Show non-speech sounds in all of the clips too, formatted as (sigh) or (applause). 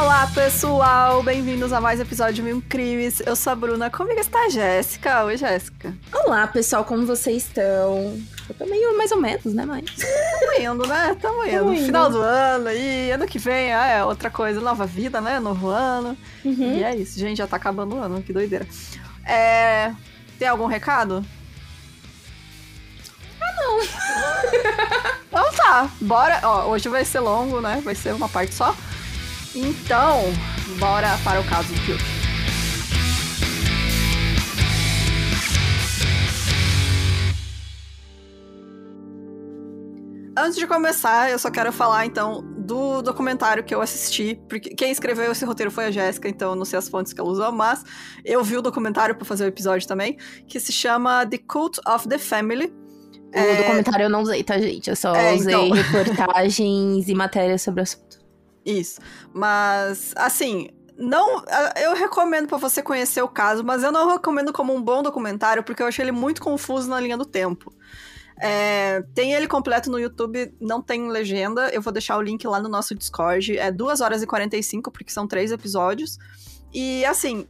Olá, pessoal! Bem-vindos a mais um episódio de Mil Crimes. Eu sou a Bruna. Comigo está a Jéssica. Oi, Jéssica. Olá, pessoal, como vocês estão? Eu tô meio mais ou menos, né, mas... Tamo indo, né? Tamo indo. Tamo indo. Final do ano e ano que vem ah, é outra coisa. Nova vida, né? Novo ano. Uhum. E é isso. Gente, já tá acabando o ano. Que doideira. É... Tem algum recado? Ah, não. (laughs) então tá. Bora. Ó, hoje vai ser longo, né? Vai ser uma parte só. Então, bora para o caso de hoje. Antes de começar, eu só quero falar então do documentário que eu assisti, porque quem escreveu esse roteiro foi a Jéssica, então eu não sei as fontes que ela usou, mas eu vi o documentário para fazer o episódio também, que se chama The Cult of the Family. O documentário eu não usei, tá, gente? Eu só É, usei então. (laughs) reportagens e matérias sobre o assunto. Isso. Mas, assim, não. Eu recomendo pra você conhecer o caso, mas eu não recomendo como um bom documentário, porque eu achei ele muito confuso na linha do tempo. É, tem ele completo no YouTube, não tem legenda. Eu vou deixar o link lá no nosso Discord. É 2 horas e 45, porque são três episódios. E assim,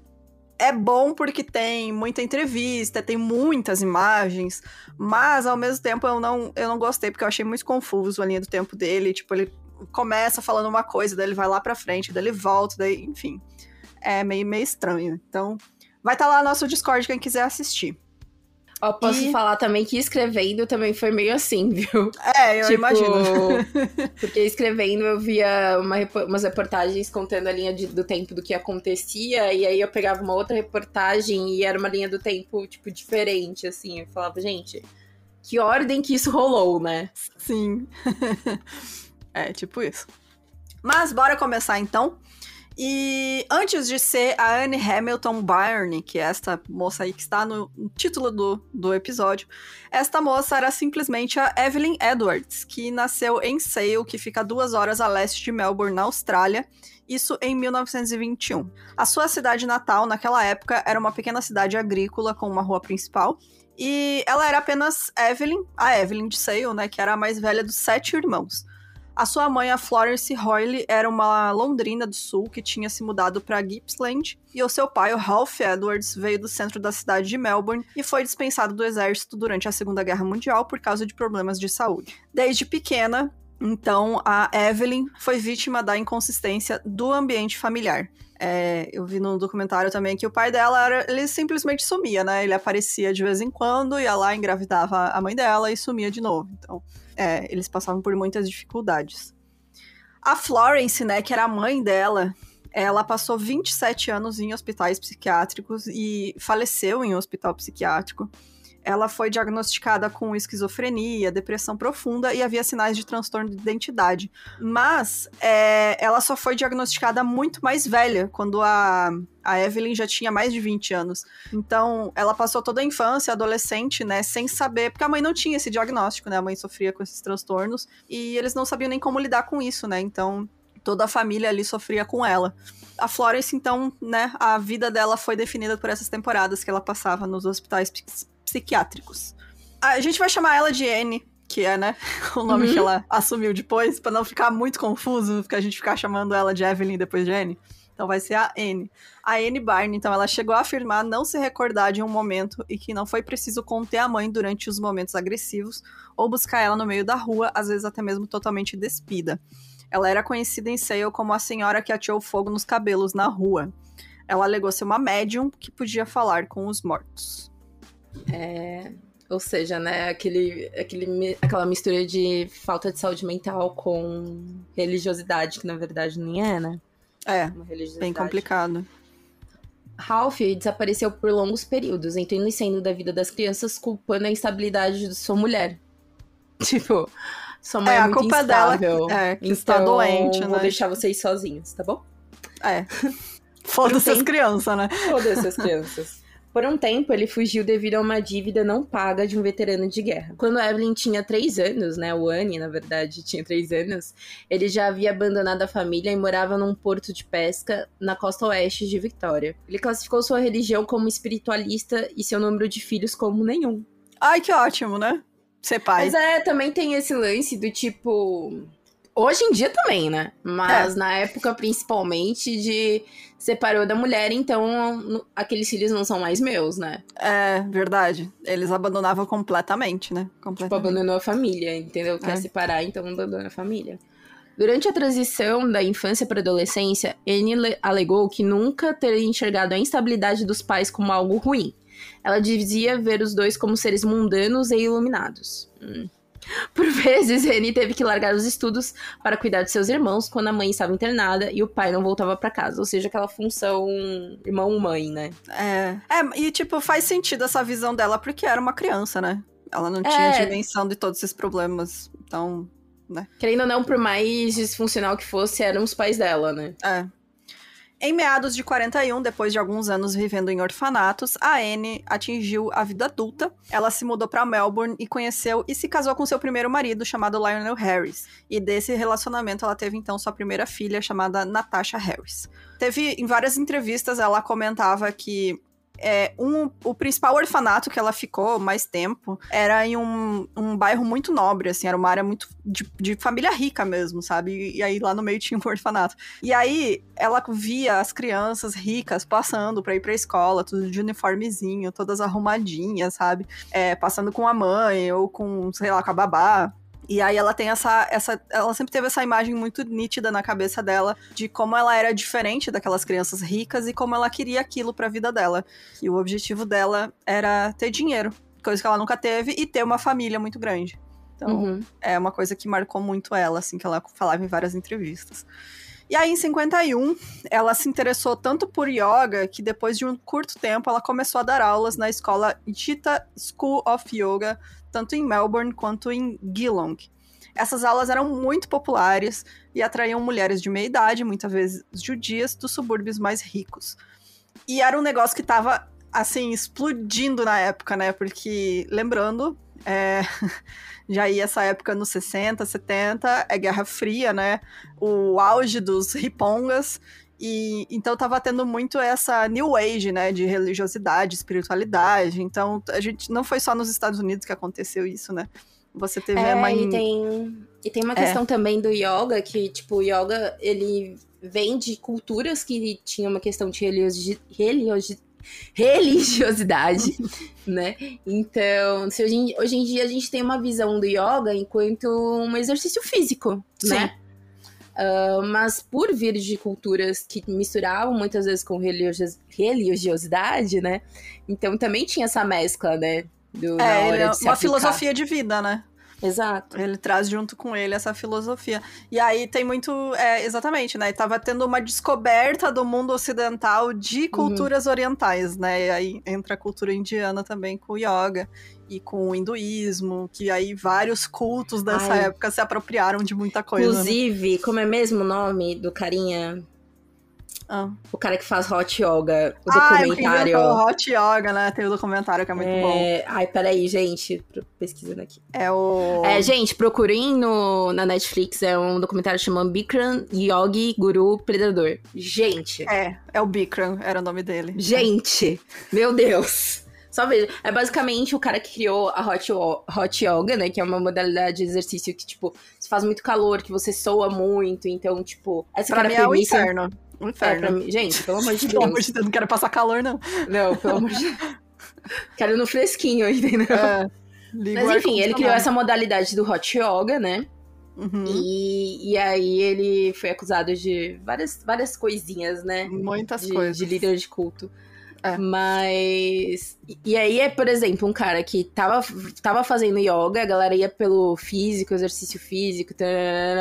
é bom porque tem muita entrevista, tem muitas imagens, mas ao mesmo tempo eu não, eu não gostei, porque eu achei muito confuso a linha do tempo dele. Tipo, ele começa falando uma coisa, daí ele vai lá pra frente, daí ele volta, daí, enfim. É meio, meio estranho. Então, vai estar lá no nosso Discord quem quiser assistir. Ó, posso E- falar também que escrevendo também foi meio assim, (laughs) viu? É, eu Tipo, imagino. (laughs) (laughs) Porque escrevendo eu via uma umas reportagens contando a linha de- do tempo do que acontecia, e aí eu pegava uma outra reportagem e era uma linha do tempo, tipo, diferente, assim. Eu falava, gente, que ordem que isso rolou, né? Sim. É, tipo isso. Mas bora começar então. E antes de ser a Anne Hamilton Byrne, que é esta moça aí que está no título do, do episódio, esta moça era simplesmente a Evelyn Edwards, que nasceu em Sale, que fica duas horas a leste de Melbourne, na Austrália, isso em 1921. A sua cidade natal, naquela época, era uma pequena cidade agrícola com uma rua principal, e ela era apenas Evelyn, a Evelyn de Sale, né, que era a mais velha dos sete irmãos. A sua mãe, a Florence Hoyle, era uma londrina do sul que tinha se mudado para Gippsland, e o seu pai, o Ralph Edwards, veio do centro da cidade de Melbourne e foi dispensado do exército durante a Segunda Guerra Mundial por causa de problemas de saúde. Desde pequena, então, a Evelyn foi vítima da inconsistência do ambiente familiar. É, eu vi no documentário também que o pai dela era, ele simplesmente sumia, né? Ele aparecia de vez em quando, ia lá, engravidava a mãe dela e sumia de novo. Então, é, eles passavam por muitas dificuldades. A Florence, né, que era a mãe dela, ela passou 27 anos em hospitais psiquiátricos e faleceu em um hospital psiquiátrico. Ela foi diagnosticada com esquizofrenia, depressão profunda e havia sinais de transtorno de identidade. Mas é, ela só foi diagnosticada muito mais velha, quando a, a Evelyn já tinha mais de 20 anos. Então, ela passou toda a infância, adolescente, né, sem saber, porque a mãe não tinha esse diagnóstico, né? A mãe sofria com esses transtornos e eles não sabiam nem como lidar com isso, né? Então, toda a família ali sofria com ela. A Florence, então, né, a vida dela foi definida por essas temporadas que ela passava nos hospitais psi- psiquiátricos. A gente vai chamar ela de Anne, que é, né, (laughs) o nome Uhum. que ela assumiu depois, pra não ficar muito confuso, porque a gente ficar chamando ela de Evelyn depois de Anne. Então vai ser a Anne. A Anne Barney, então, ela chegou a afirmar não se recordar de um momento e que não foi preciso conter a mãe durante os momentos agressivos ou buscar ela no meio da rua, às vezes até mesmo totalmente despida. Ela era conhecida em Sale como a senhora que ateou fogo nos cabelos na rua. Ela alegou ser uma médium que podia falar com os mortos. É, ou seja, né, aquele, aquele, aquela mistura de falta de saúde mental com religiosidade, que na verdade nem é, né? É, bem complicado. Ralph desapareceu por longos períodos, entrando e saindo da vida das crianças, culpando a instabilidade de sua mulher. (laughs) Tipo, sua mãe É, é, a culpa dela instável. é, que então, está doente, vou né? deixar vocês sozinhos, tá bom? É. (laughs) Foda-se as crianças, né? Todas essas (laughs) crianças. Por um tempo, ele fugiu devido a uma dívida não paga de um veterano de guerra. Quando Evelyn tinha três anos, né? O Annie, na verdade, tinha três anos, ele já havia abandonado a família e morava num porto de pesca na costa oeste de Victoria. Ele classificou sua religião como espiritualista e seu número de filhos como nenhum. Ai, que ótimo, né? Ser pai. Mas é, também tem esse lance do tipo. Hoje em dia também, né? Mas é. na época, principalmente, de separou da mulher, então aqueles filhos não são mais meus, né? É, verdade. Eles abandonavam completamente, né? Tipo, completamente. Tipo, abandonou a família, entendeu? Quer é. separar, então abandona a família. Durante a transição da infância para adolescência, Anne alegou que nunca teria enxergado a instabilidade dos pais como algo ruim. Ela dizia ver os dois como seres mundanos e iluminados. Hum. Por vezes, Anne teve que largar os estudos para cuidar de seus irmãos quando a mãe estava internada e o pai não voltava para casa. Ou seja, aquela função irmão-mãe, né? É. É, e tipo, faz sentido essa visão dela porque era uma criança, né? Ela não tinha é... dimensão de todos esses problemas. Então, né? Querendo ou não, por mais disfuncional que fosse, eram os pais dela, né? É. Em meados de 41, depois de alguns anos vivendo em orfanatos, a Anne atingiu a vida adulta. Ela se mudou para Melbourne e conheceu e se casou com seu primeiro marido, chamado Lionel Harris. E desse relacionamento ela teve então sua primeira filha, chamada Natasha Harris. Teve em várias entrevistas ela comentava que é, um, o principal orfanato que ela ficou mais tempo era em um, um bairro muito nobre, assim, era uma área muito de, de família rica mesmo, sabe? E, aí lá no meio (laughs) tinha um orfanato. E aí ela via as crianças ricas passando pra ir pra escola, tudo de uniformezinho, todas arrumadinhas, sabe? É, passando com a mãe ou com, sei lá, com a babá. E aí ela tem essa, essa. Ela sempre teve essa imagem muito nítida na cabeça dela de como ela era diferente daquelas crianças ricas e como ela queria aquilo pra vida dela. E o objetivo dela era ter dinheiro, coisa que ela nunca teve, e ter uma família muito grande. Então, uhum. é uma coisa que marcou muito ela, assim, que ela falava em várias entrevistas. E aí, em 51, ela se interessou tanto por yoga que depois de um curto tempo ela começou a dar aulas na escola Jita School of Yoga tanto em Melbourne quanto em Geelong. Essas aulas eram muito populares e atraíam mulheres de meia idade, muitas vezes judias, dos subúrbios mais ricos. E era um negócio que estava assim, explodindo na época, né? Porque, lembrando, é, (laughs) já ia essa época nos 60, 70, é Guerra Fria, né? O auge dos ripongas. E então tava tendo muito essa new age, né, de religiosidade, espiritualidade. Então a gente não foi só nos Estados Unidos que aconteceu isso, né? Você teve é, uma e tem e tem uma é. questão também do yoga que tipo o yoga ele vem de culturas que tinham uma questão de religiosi religiosi religiosidade, (laughs) né? Então, se hoje, hoje em dia a gente tem uma visão do yoga enquanto um exercício físico, Sim. né? Uh, mas por vir de culturas que misturavam muitas vezes com religios religiosidade, né? Então também tinha essa mescla, né? Do, é, é uma filosofia de vida, né? Exato. Ele traz junto com ele essa filosofia. E aí tem muito. É, exatamente, né? Tava tendo uma descoberta do mundo ocidental de uhum. culturas uhum. orientais, né? E aí entra a cultura indiana também com o yoga e com o hinduísmo, que aí vários cultos dessa Ai. época se apropriaram de muita coisa. Né? Inclusive, né? como é mesmo o nome do carinha ah. O cara que faz hot yoga, o ah, documentário. Ah, hot yoga, né? Tem o documentário que é muito é... bom. Ai, peraí, gente. Pesquisando aqui. É o. É, gente, procurem no, na Netflix. É um documentário chamado Bikram Yogi Guru Predador. Gente. É, é o Bikram, era o nome dele. Gente, meu Deus. Só veja. É basicamente o cara que criou a hot, hot yoga, né? Que é uma modalidade de exercício que, tipo, se faz muito calor, que você soa muito. Então, tipo, essa pra cara mim é o inferno. Um inferno. É, mim... Gente, pelo amor de (laughs) Deus. pelo amor de Deus, não quero passar calor, não. Não, pelo amor de Deus. (laughs) quero no fresquinho, entendeu? É, Mas enfim, ele criou essa modalidade do hot yoga, né? Uhum. E, e aí ele foi acusado de várias, várias coisinhas, né? Muitas de, coisas. De líder de culto. É. Mas. E aí é, por exemplo, um cara que tava, tava fazendo yoga, a galera ia pelo físico, exercício físico,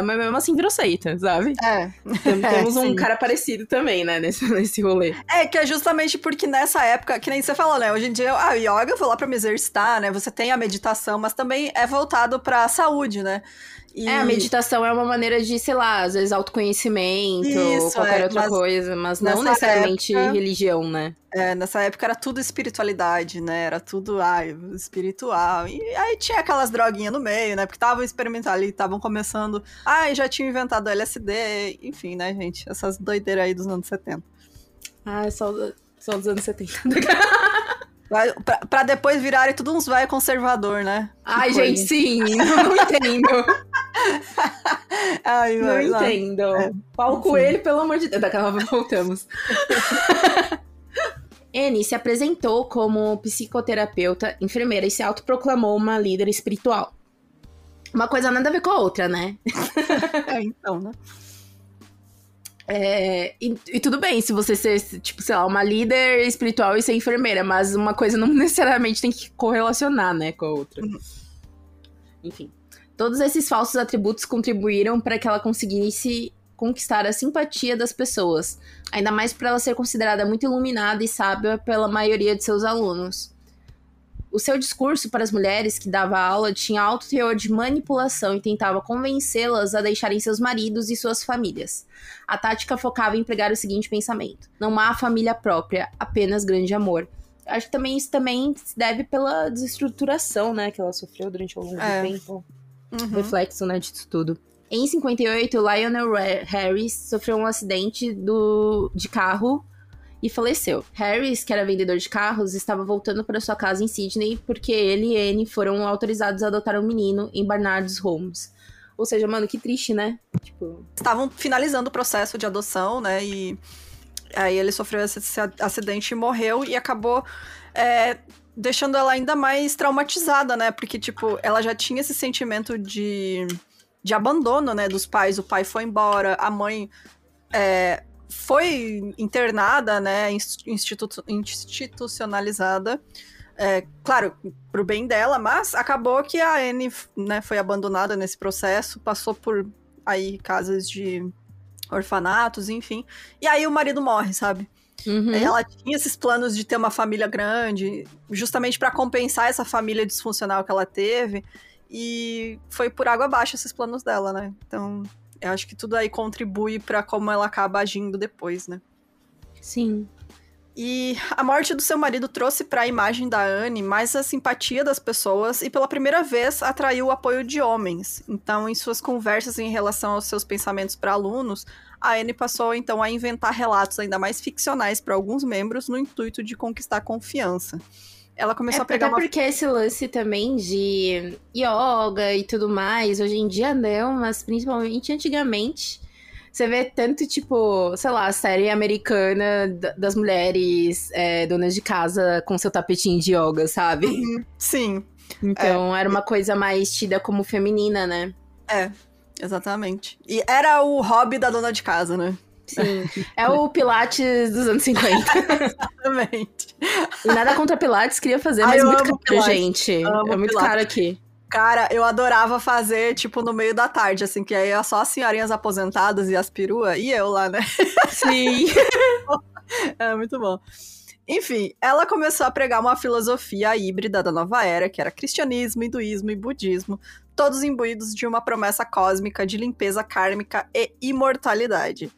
mas mesmo assim virou seita, sabe? É. Então, (laughs) temos é, um cara parecido também, né, nesse, nesse rolê. É, que é justamente porque nessa época, que nem você falou, né? Hoje em dia, a yoga eu vou lá pra me exercitar, né? Você tem a meditação, mas também é voltado pra saúde, né? E... É, a meditação é uma maneira de, sei lá, às vezes autoconhecimento, Isso, qualquer é, outra mas coisa, mas não necessariamente época, religião, né? É, nessa época era tudo espiritualidade, né? Era tudo, ai, espiritual. E aí tinha aquelas droguinhas no meio, né? Porque estavam experimentando ali, estavam começando. Ai, já tinham inventado LSD, enfim, né, gente? Essas doideiras aí dos anos 70. Ah, só, só dos anos 70. (laughs) Pra, depois virarem tudo uns vai conservador, né? Ai, gente, sim, (laughs) não entendo. Ai, não entendo. É. Pau coelho, pelo amor de Deus. Daquela voltamos. (laughs) Anne se apresentou como psicoterapeuta, enfermeira e se autoproclamou uma líder espiritual. Uma coisa nada a ver com a outra, né? (laughs) é, então, né? É, e, e, tudo bem se você ser, tipo, sei lá, uma líder espiritual e ser enfermeira, mas uma coisa não (laughs) necessariamente tem que correlacionar, né, com a outra. Uhum. Enfim. Todos esses falsos atributos contribuíram para que ela conseguisse conquistar a simpatia das pessoas, ainda mais por ela ser considerada muito iluminada e sábia pela maioria de seus alunos. O seu discurso para as mulheres que dava aula tinha alto teor de manipulação e tentava convencê-las a deixarem seus maridos e suas famílias. A tática focava em empregar o seguinte pensamento: não há família própria, apenas grande amor. Acho que também isso também se deve pela desestruturação, né, que ela sofreu durante algum é. tempo. Uhum. Reflexo, né, disso tudo. Em 58, Lionel Harris sofreu um acidente do, de carro e faleceu. Harris, que era vendedor de carros, estava voltando para sua casa em Sydney porque ele e Anne foram autorizados a adotar um menino em Barnard's Homes. Ou seja, mano, que triste, né? Tipo... Estavam finalizando o processo de adoção, né? E aí ele sofreu esse acidente e morreu e acabou é, deixando ela ainda mais traumatizada, né? Porque, tipo, ela já tinha esse sentimento de, de abandono, né? Dos pais. O pai foi embora, a mãe é, foi internada, né, institu institucionalizada, é, claro, pro bem dela, mas acabou que a Anne, né, foi abandonada nesse processo, passou por aí casas de orfanatos, enfim, e aí o marido morre, sabe? Uhum. Ela tinha esses planos de ter uma família grande, justamente para compensar essa família disfuncional que ela teve, e foi por água abaixo esses planos dela, né? Então, eu acho que tudo aí contribui para como ela acaba agindo depois, né? Sim. E a morte do seu marido trouxe para a imagem da Anne mais a simpatia das pessoas e pela primeira vez atraiu o apoio de homens. Então, em suas conversas em relação aos seus pensamentos para alunos, a Anne passou então a inventar relatos ainda mais ficcionais para alguns membros no intuito de conquistar confiança ela começou é, a pegar até uma... porque esse lance também de yoga e tudo mais, hoje em dia não, mas principalmente antigamente, você vê tanto, tipo, sei lá, série americana das mulheres é, donas de casa com seu tapetinho de yoga, sabe? Uhum, sim. Então é. era uma coisa mais tida como feminina, né? É, exatamente. E era o hobby da dona de casa, né? Sim. É o Pilates dos anos 50. (laughs) Exatamente. Nada contra Pilates, queria fazer, mas Ai, muito caro, Pilates. gente. Amo é muito Pilates. caro aqui. Cara, eu adorava fazer, tipo, no meio da tarde, assim, que aí é só as senhorinhas aposentadas e as peruas, e eu lá, né? Sim. (laughs) é muito bom. Enfim, ela começou a pregar uma filosofia híbrida da nova era, que era cristianismo, hinduísmo e budismo, todos imbuídos de uma promessa cósmica de limpeza kármica e imortalidade.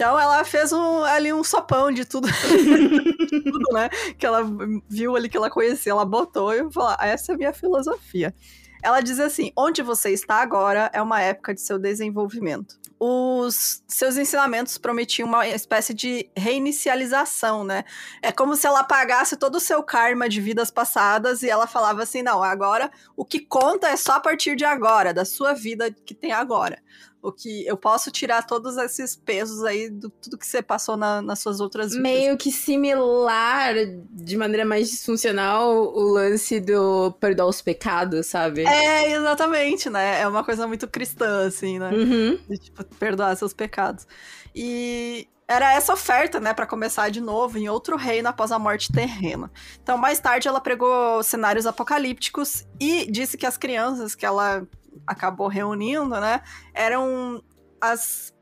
Então ela fez um, ali um sopão de tudo, (laughs) tudo, né? Que ela viu ali que ela conhecia, ela botou e falou: ah, essa é a minha filosofia. Ela diz assim: onde você está agora é uma época de seu desenvolvimento. Os seus ensinamentos prometiam uma espécie de reinicialização, né? É como se ela apagasse todo o seu karma de vidas passadas e ela falava assim: não, agora o que conta é só a partir de agora, da sua vida que tem agora o que eu posso tirar todos esses pesos aí do tudo que você passou na, nas suas outras vidas. Meio que similar, de maneira mais disfuncional, o lance do perdoar os pecados, sabe? É, exatamente, né? É uma coisa muito cristã, assim, né? Uhum. De, tipo, perdoar seus pecados. E era essa oferta, né, para começar de novo em outro reino após a morte terrena. Então, mais tarde, ela pregou cenários apocalípticos e disse que as crianças que ela acabou reunindo, né, eram as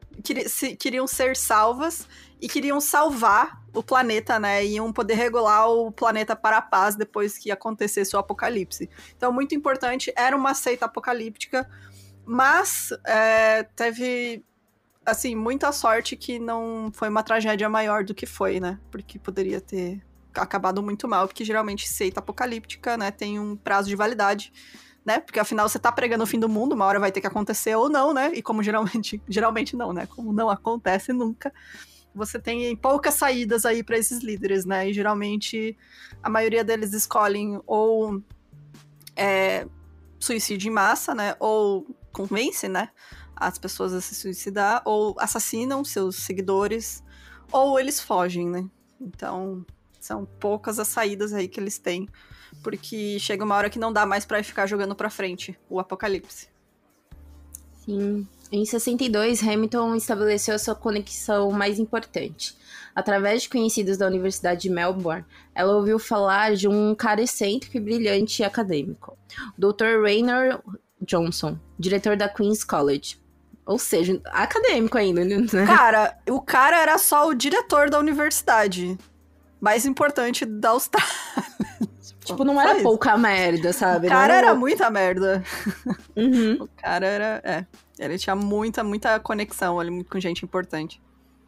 queriam ser salvas e queriam salvar o planeta, né? E iam poder regular o planeta para a paz depois que acontecesse o apocalipse. Então, muito importante, era uma seita apocalíptica, mas é, teve, assim, muita sorte que não foi uma tragédia maior do que foi, né? Porque poderia ter acabado muito mal, porque geralmente seita apocalíptica, né, tem um prazo de validade né? Porque afinal você tá pregando o fim do mundo, uma hora vai ter que acontecer ou não, né? E como geralmente, (laughs) geralmente não, né? Como não acontece nunca, você tem poucas saídas aí para esses líderes, né? E geralmente a maioria deles escolhem ou é, suicídio em massa, né? Ou convence, né? as pessoas a se suicidar, ou assassinam seus seguidores, ou eles fogem, né? Então, são poucas as saídas aí que eles têm, porque chega uma hora que não dá mais para ficar jogando para frente o apocalipse. Sim. Em 62, Hamilton estabeleceu a sua conexão mais importante. Através de conhecidos da Universidade de Melbourne, ela ouviu falar de um cara excêntrico e brilhante acadêmico, o Dr. Raynor Johnson, diretor da Queen's College. Ou seja, acadêmico ainda, né? Cara, o cara era só o diretor da universidade mais importante da Austrália. Tipo, não era pouca merda, sabe? O cara era... era muita merda. (laughs) Uhum. O cara era. É. Ele tinha muita, muita conexão ali com gente importante.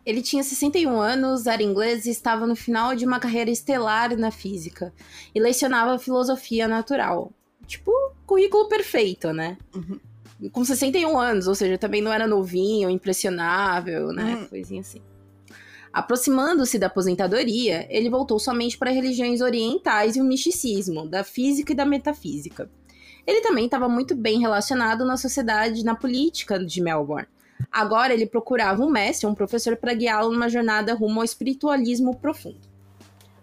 Ele tinha 61 anos, era inglês e estava no final de uma carreira estelar na física. E lecionava filosofia natural. Tipo, currículo perfeito, né? Uhum. Com 61 anos, ou seja, também não era novinho, impressionável, né? Uhum. Coisinha assim. Aproximando-se da aposentadoria, ele voltou somente para religiões orientais e o misticismo, da física e da metafísica. Ele também estava muito bem relacionado na sociedade, na política de Melbourne. Agora ele procurava um mestre, um professor para guiá-lo numa jornada rumo ao espiritualismo profundo.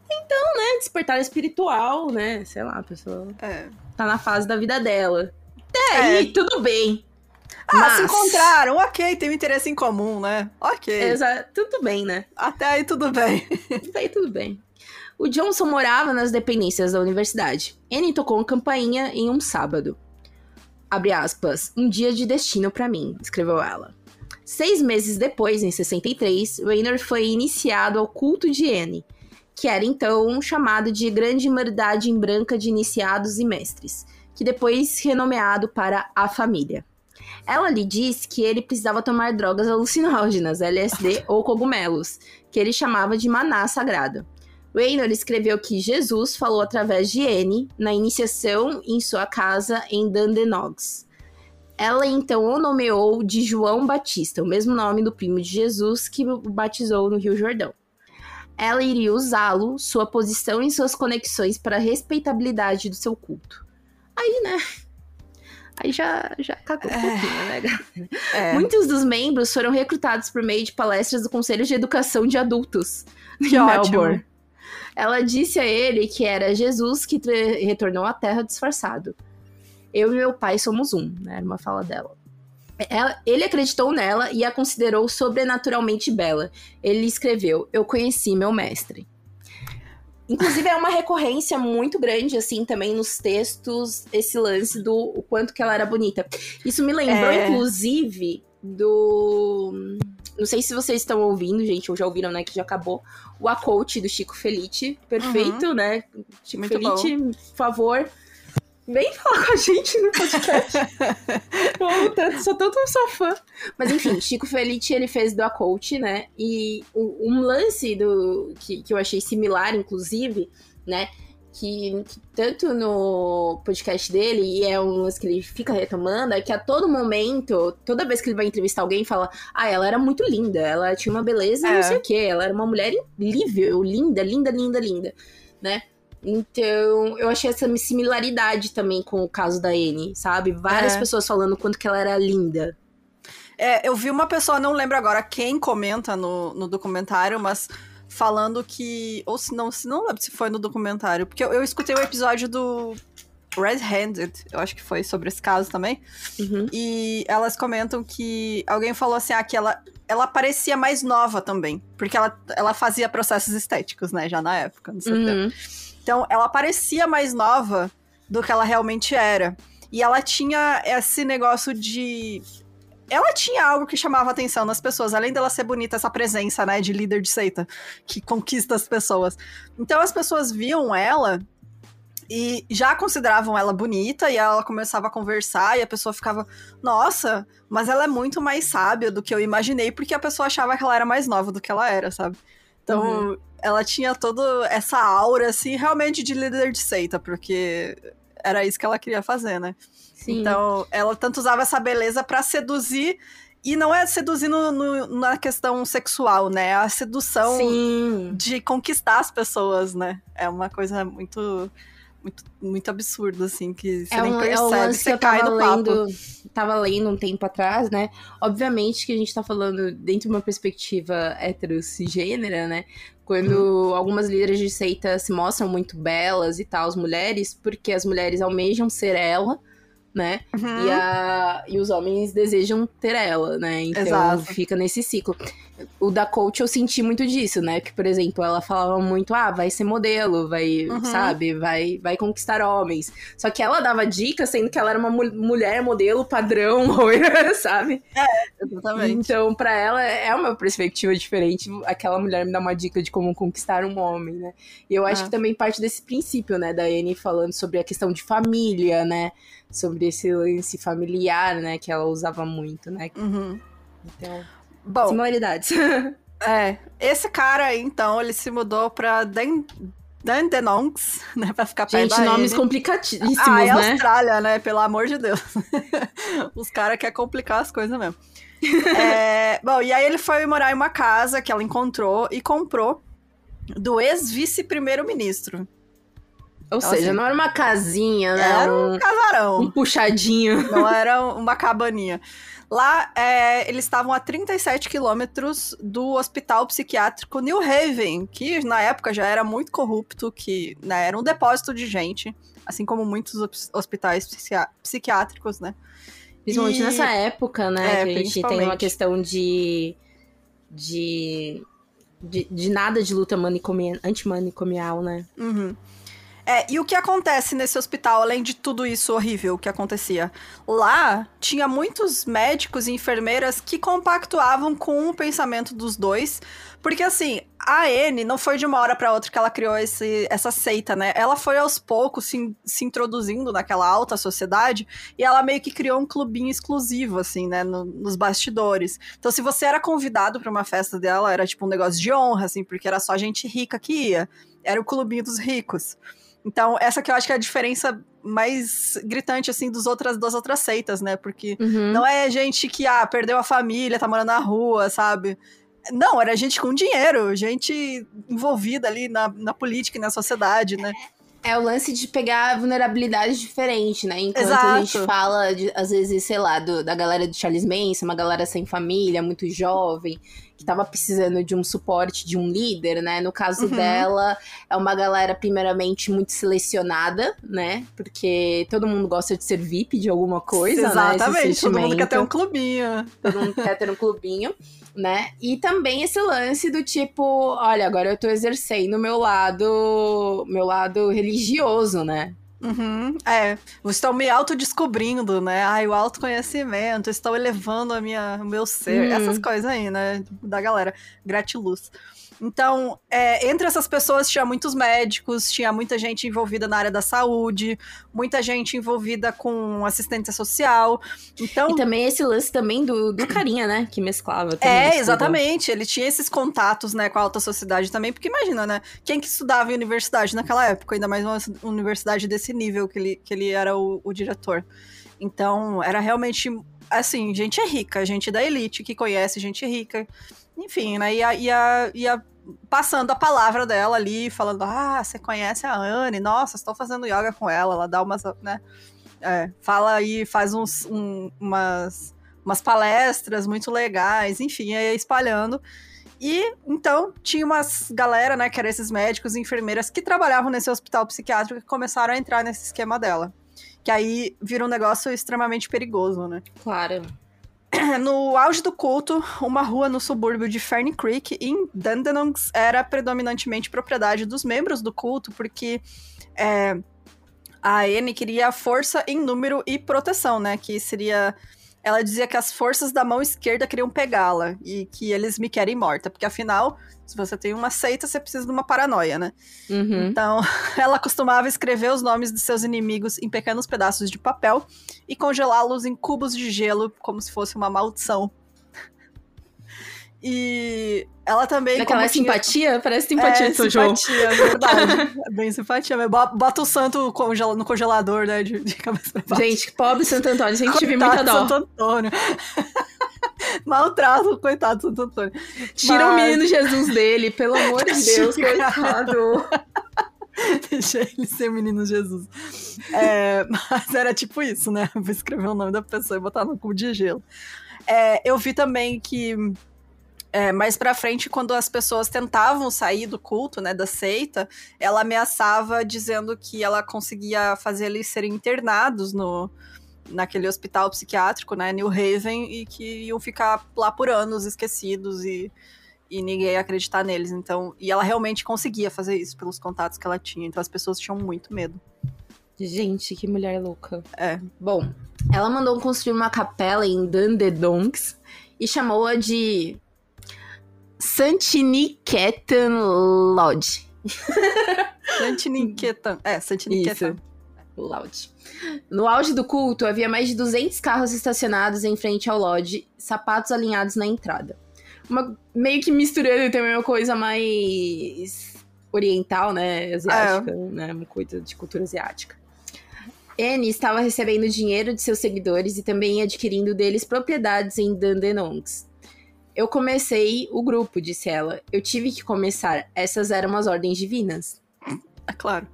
Então, né, despertar espiritual, né, sei lá, a pessoa é. tá na fase da vida dela. Até aí, é. tudo bem. Ah, Mas... se encontraram, ok, tem um interesse em comum, né? Ok. Exato, tudo bem, né? Até aí tudo bem. Até aí tudo bem. O Johnson morava nas dependências da universidade. Annie tocou uma campainha em um sábado. Abre aspas, um dia de destino para mim, escreveu ela. Seis meses depois, em 63, Raynor foi iniciado ao culto de Anne, que era então chamado de Grande Irmandade em Branca de Iniciados e Mestres, que depois renomeado para A Família. Ela lhe disse que ele precisava tomar drogas alucinógenas, LSD (laughs) ou cogumelos, que ele chamava de maná sagrado. Raynor escreveu que Jesus falou através de Anne na iniciação em sua casa em Dandenongs. Ela então o nomeou de João Batista, o mesmo nome do primo de Jesus que o batizou no Rio Jordão. Ela iria usá-lo, sua posição e suas conexões para a respeitabilidade do seu culto. Aí, né? Aí já, já cagou um é. pouquinho, né, galera? É. Muitos dos membros foram recrutados por meio de palestras do Conselho de Educação de Adultos (laughs) em Melbourne. Ela disse a ele que era Jesus que retornou à Terra disfarçado. Eu e meu pai somos um, né? Era uma fala dela. Ela, ele acreditou nela e a considerou sobrenaturalmente bela. Ele escreveu: Eu conheci meu mestre. Inclusive, é uma recorrência muito grande, assim, também nos textos, esse lance do o quanto que ela era bonita. Isso me lembrou, é... inclusive, do. Não sei se vocês estão ouvindo, gente, ou já ouviram, né? Que já acabou. O A Coach do Chico Felice. Perfeito, uhum. né? Chico muito Felice, bom. por favor. Vem falar com a gente no podcast. (laughs) eu sou tanto um fã. Mas enfim, Chico Felice, ele fez do A Coach, né? E um lance do que, que eu achei similar, inclusive, né? Que, que, tanto no podcast dele, e é um lance que ele fica retomando, é que a todo momento, toda vez que ele vai entrevistar alguém, fala: Ah, ela era muito linda, ela tinha uma beleza, é. não sei o quê, ela era uma mulher incrível, linda, linda, linda, linda, né? Então, eu achei essa similaridade também com o caso da Anne, sabe? Várias é. pessoas falando quanto que ela era linda. É, eu vi uma pessoa, não lembro agora quem comenta no, no documentário, mas falando que. Ou se não, se não lembro se foi no documentário, porque eu, eu escutei o episódio do Red Handed, eu acho que foi sobre esse caso também. Uhum. E elas comentam que alguém falou assim: ah, que ela, ela parecia mais nova também. Porque ela, ela fazia processos estéticos, né, já na época, não sei uhum. Então, ela parecia mais nova do que ela realmente era. E ela tinha esse negócio de. Ela tinha algo que chamava atenção nas pessoas, além dela ser bonita, essa presença, né, de líder de seita, que conquista as pessoas. Então as pessoas viam ela e já consideravam ela bonita, e ela começava a conversar, e a pessoa ficava, nossa, mas ela é muito mais sábia do que eu imaginei, porque a pessoa achava que ela era mais nova do que ela era, sabe? Então, uhum ela tinha toda essa aura, assim, realmente de líder de seita, porque era isso que ela queria fazer, né? Sim. Então, ela tanto usava essa beleza para seduzir. E não é seduzir no, no, na questão sexual, né? É a sedução Sim. de conquistar as pessoas, né? É uma coisa muito muito, muito absurdo, assim, que você é nem um, percebe, é lance que você cai no papo. lendo, tava lendo um tempo atrás, né? Obviamente que a gente tá falando dentro de uma perspectiva heterocigênera, né? Quando algumas líderes de seita se mostram muito belas e tal, as mulheres, porque as mulheres almejam ser ela, né? Uhum. E, a, e os homens desejam ter ela, né? Então Exato. fica nesse ciclo. O da coach eu senti muito disso, né? Que, por exemplo, ela falava muito, ah, vai ser modelo, vai, Uhum. sabe, vai, vai conquistar homens. Só que ela dava dicas, sendo que ela era uma mu- mulher modelo padrão, (laughs) sabe? Exatamente. Então, pra ela é uma perspectiva diferente. Aquela mulher me dá uma dica de como conquistar um homem, né? E eu acho É. que também parte desse princípio, né, da Anne falando sobre a questão de família, né? Sobre esse lance familiar, né, que ela usava muito, né? Uhum. Então, Bom, similaridades. (laughs) é, esse cara aí, então, ele se mudou pra Dan Dandenongs, (laughs) né, pra ficar perto Gente, nomes Anne. complicadíssimos, Ah, é né? Austrália, né? Pelo amor de Deus. (laughs) Os caras querem complicar as coisas mesmo. É, bom, e aí ele foi morar em uma casa que ela encontrou e comprou do ex-vice-primeiro-ministro. Ou Então, seja, assim, não era uma casinha, né? Era um, um casarão. um puxadinho. Não era uma cabaninha. Lá, é, eles estavam a 37 quilômetros do hospital psiquiátrico New Haven, que na época já era muito corrupto, que né, era um depósito de gente, assim como muitos hos- hospitais psiquiá- psiquiátricos, né? Principalmente E- nessa época, né? É, que a gente tem uma questão de. de. de, de nada de luta manicomi- antimanicomial, né? Uhum. É, e o que acontece nesse hospital, além de tudo isso horrível que acontecia? Lá tinha muitos médicos e enfermeiras que compactuavam com o pensamento dos dois, porque assim, a Anne não foi de uma hora para outra que ela criou esse, essa seita, né? Ela foi aos poucos se, se introduzindo naquela alta sociedade e ela meio que criou um clubinho exclusivo, assim, né, no- nos bastidores. Então, se você era convidado para uma festa dela, era tipo um negócio de honra, assim, porque era só gente rica que ia. Era o clubinho dos ricos. Então, essa que eu acho que é a diferença mais gritante, assim, dos outras, das outras seitas, né? Porque Uhum. não é gente que, ah, perdeu a família, tá morando na rua, sabe? Não, era gente com dinheiro, gente envolvida ali na, na política e na sociedade, né? É o lance de pegar vulnerabilidades diferentes, né? Enquanto a Exato. gente fala, de, às vezes, sei lá, do- da galera do Charles Manson, uma galera sem família, muito jovem, que tava precisando de um suporte de um líder, né? No caso Uhum. dela, é uma galera, primeiramente, muito selecionada, né? Porque todo mundo gosta de ser VIP de alguma coisa, né? Exatamente, todo mundo quer ter um clubinho. Todo mundo quer ter um clubinho, né? E também esse lance do tipo, olha, agora eu tô exercendo meu lado, meu lado religioso, né? Uhum, é, estou me autodescobrindo, né? Ai, o autoconhecimento, estou elevando a minha, o meu ser, Hum. essas coisas aí, né? Da galera, gratiluz. Então, é, entre essas pessoas tinha muitos médicos, tinha muita gente envolvida na área da saúde, muita gente envolvida com assistência social. Então, E também esse lance também do, do carinha, né? Que mesclava é, exatamente. Ele tinha esses contatos, né, com a alta sociedade também, porque imagina, né? Quem que estudava em universidade naquela época, ainda mais uma universidade desse nível que ele, que ele era o, o diretor. Então, era realmente, assim, gente rica, gente da elite que conhece gente rica. Enfim, né? Ia, ia, ia passando a palavra dela ali, falando: Ah, você conhece a Anne? Nossa, estou fazendo yoga com ela. Ela dá umas, né? é, fala aí, faz uns, um- umas, umas palestras muito legais, enfim, ia espalhando. E então tinha umas galera, né, que eram esses médicos e enfermeiras que trabalhavam nesse hospital psiquiátrico que começaram a entrar nesse esquema dela. Que aí vira um negócio extremamente perigoso, né? Claro. (clears throat) No auge do culto, uma rua no subúrbio de Fern Creek, em Dandenongs, era predominantemente propriedade dos membros do culto, porque é, a Anne queria força em número e proteção, né? Que seria. Ela dizia que as forças da mão esquerda queriam pegá-la e que eles me querem morta, porque afinal, se você tem uma seita, você precisa de uma paranoia, né? Uhum. Então, (laughs) ela costumava escrever os nomes de seus inimigos em pequenos pedaços de papel e congelá-los em cubos de gelo, como se fosse uma maldição. E ela também. Naquela como tinha- simpatia, parece simpatia é, São João. simpatia, é verdade. É bem simpatia. mas Bota, o santo no congelador, né? De, de cabeça pra baixo. Gente, pobre Santo Antônio, sempre tive muita Coitado dó. do Santo Antônio. (laughs) Maltrato, coitado do Santo Antônio. Tira o Mas- menino Jesus dele, pelo amor de (laughs) Deus, coitado. (laughs) Deixa ele ser o menino Jesus. É, mas era tipo isso, né? Vou escrever o nome da pessoa e botar no cu de gelo. É, eu vi também que é, mais pra frente, quando as pessoas tentavam sair do culto, né, da seita, ela ameaçava dizendo que ela conseguia fazer eles serem internados no, naquele hospital psiquiátrico, né, New Haven, e que iam ficar lá por anos esquecidos e, e ninguém ia acreditar neles. Então, e ela realmente conseguia fazer isso pelos contatos que ela tinha. Então as pessoas tinham muito medo. Gente, que mulher louca. É. Bom, ela mandou construir uma capela em Dandedonks e chamou-a de Santiniketan Lodge. (laughs) Santiniketan. É, Santiniketan. Isso. Lodge. No auge do culto, havia mais de 200 carros estacionados em frente ao lodge, sapatos alinhados na entrada. Uma, meio que misturando também uma coisa mais oriental, né? Asiática, é. né? Uma coisa de cultura asiática. Anne estava recebendo dinheiro de seus seguidores e também adquirindo deles propriedades em Dandenongs. Eu comecei o grupo, disse ela. Eu tive que começar. Essas eram as ordens divinas. É claro.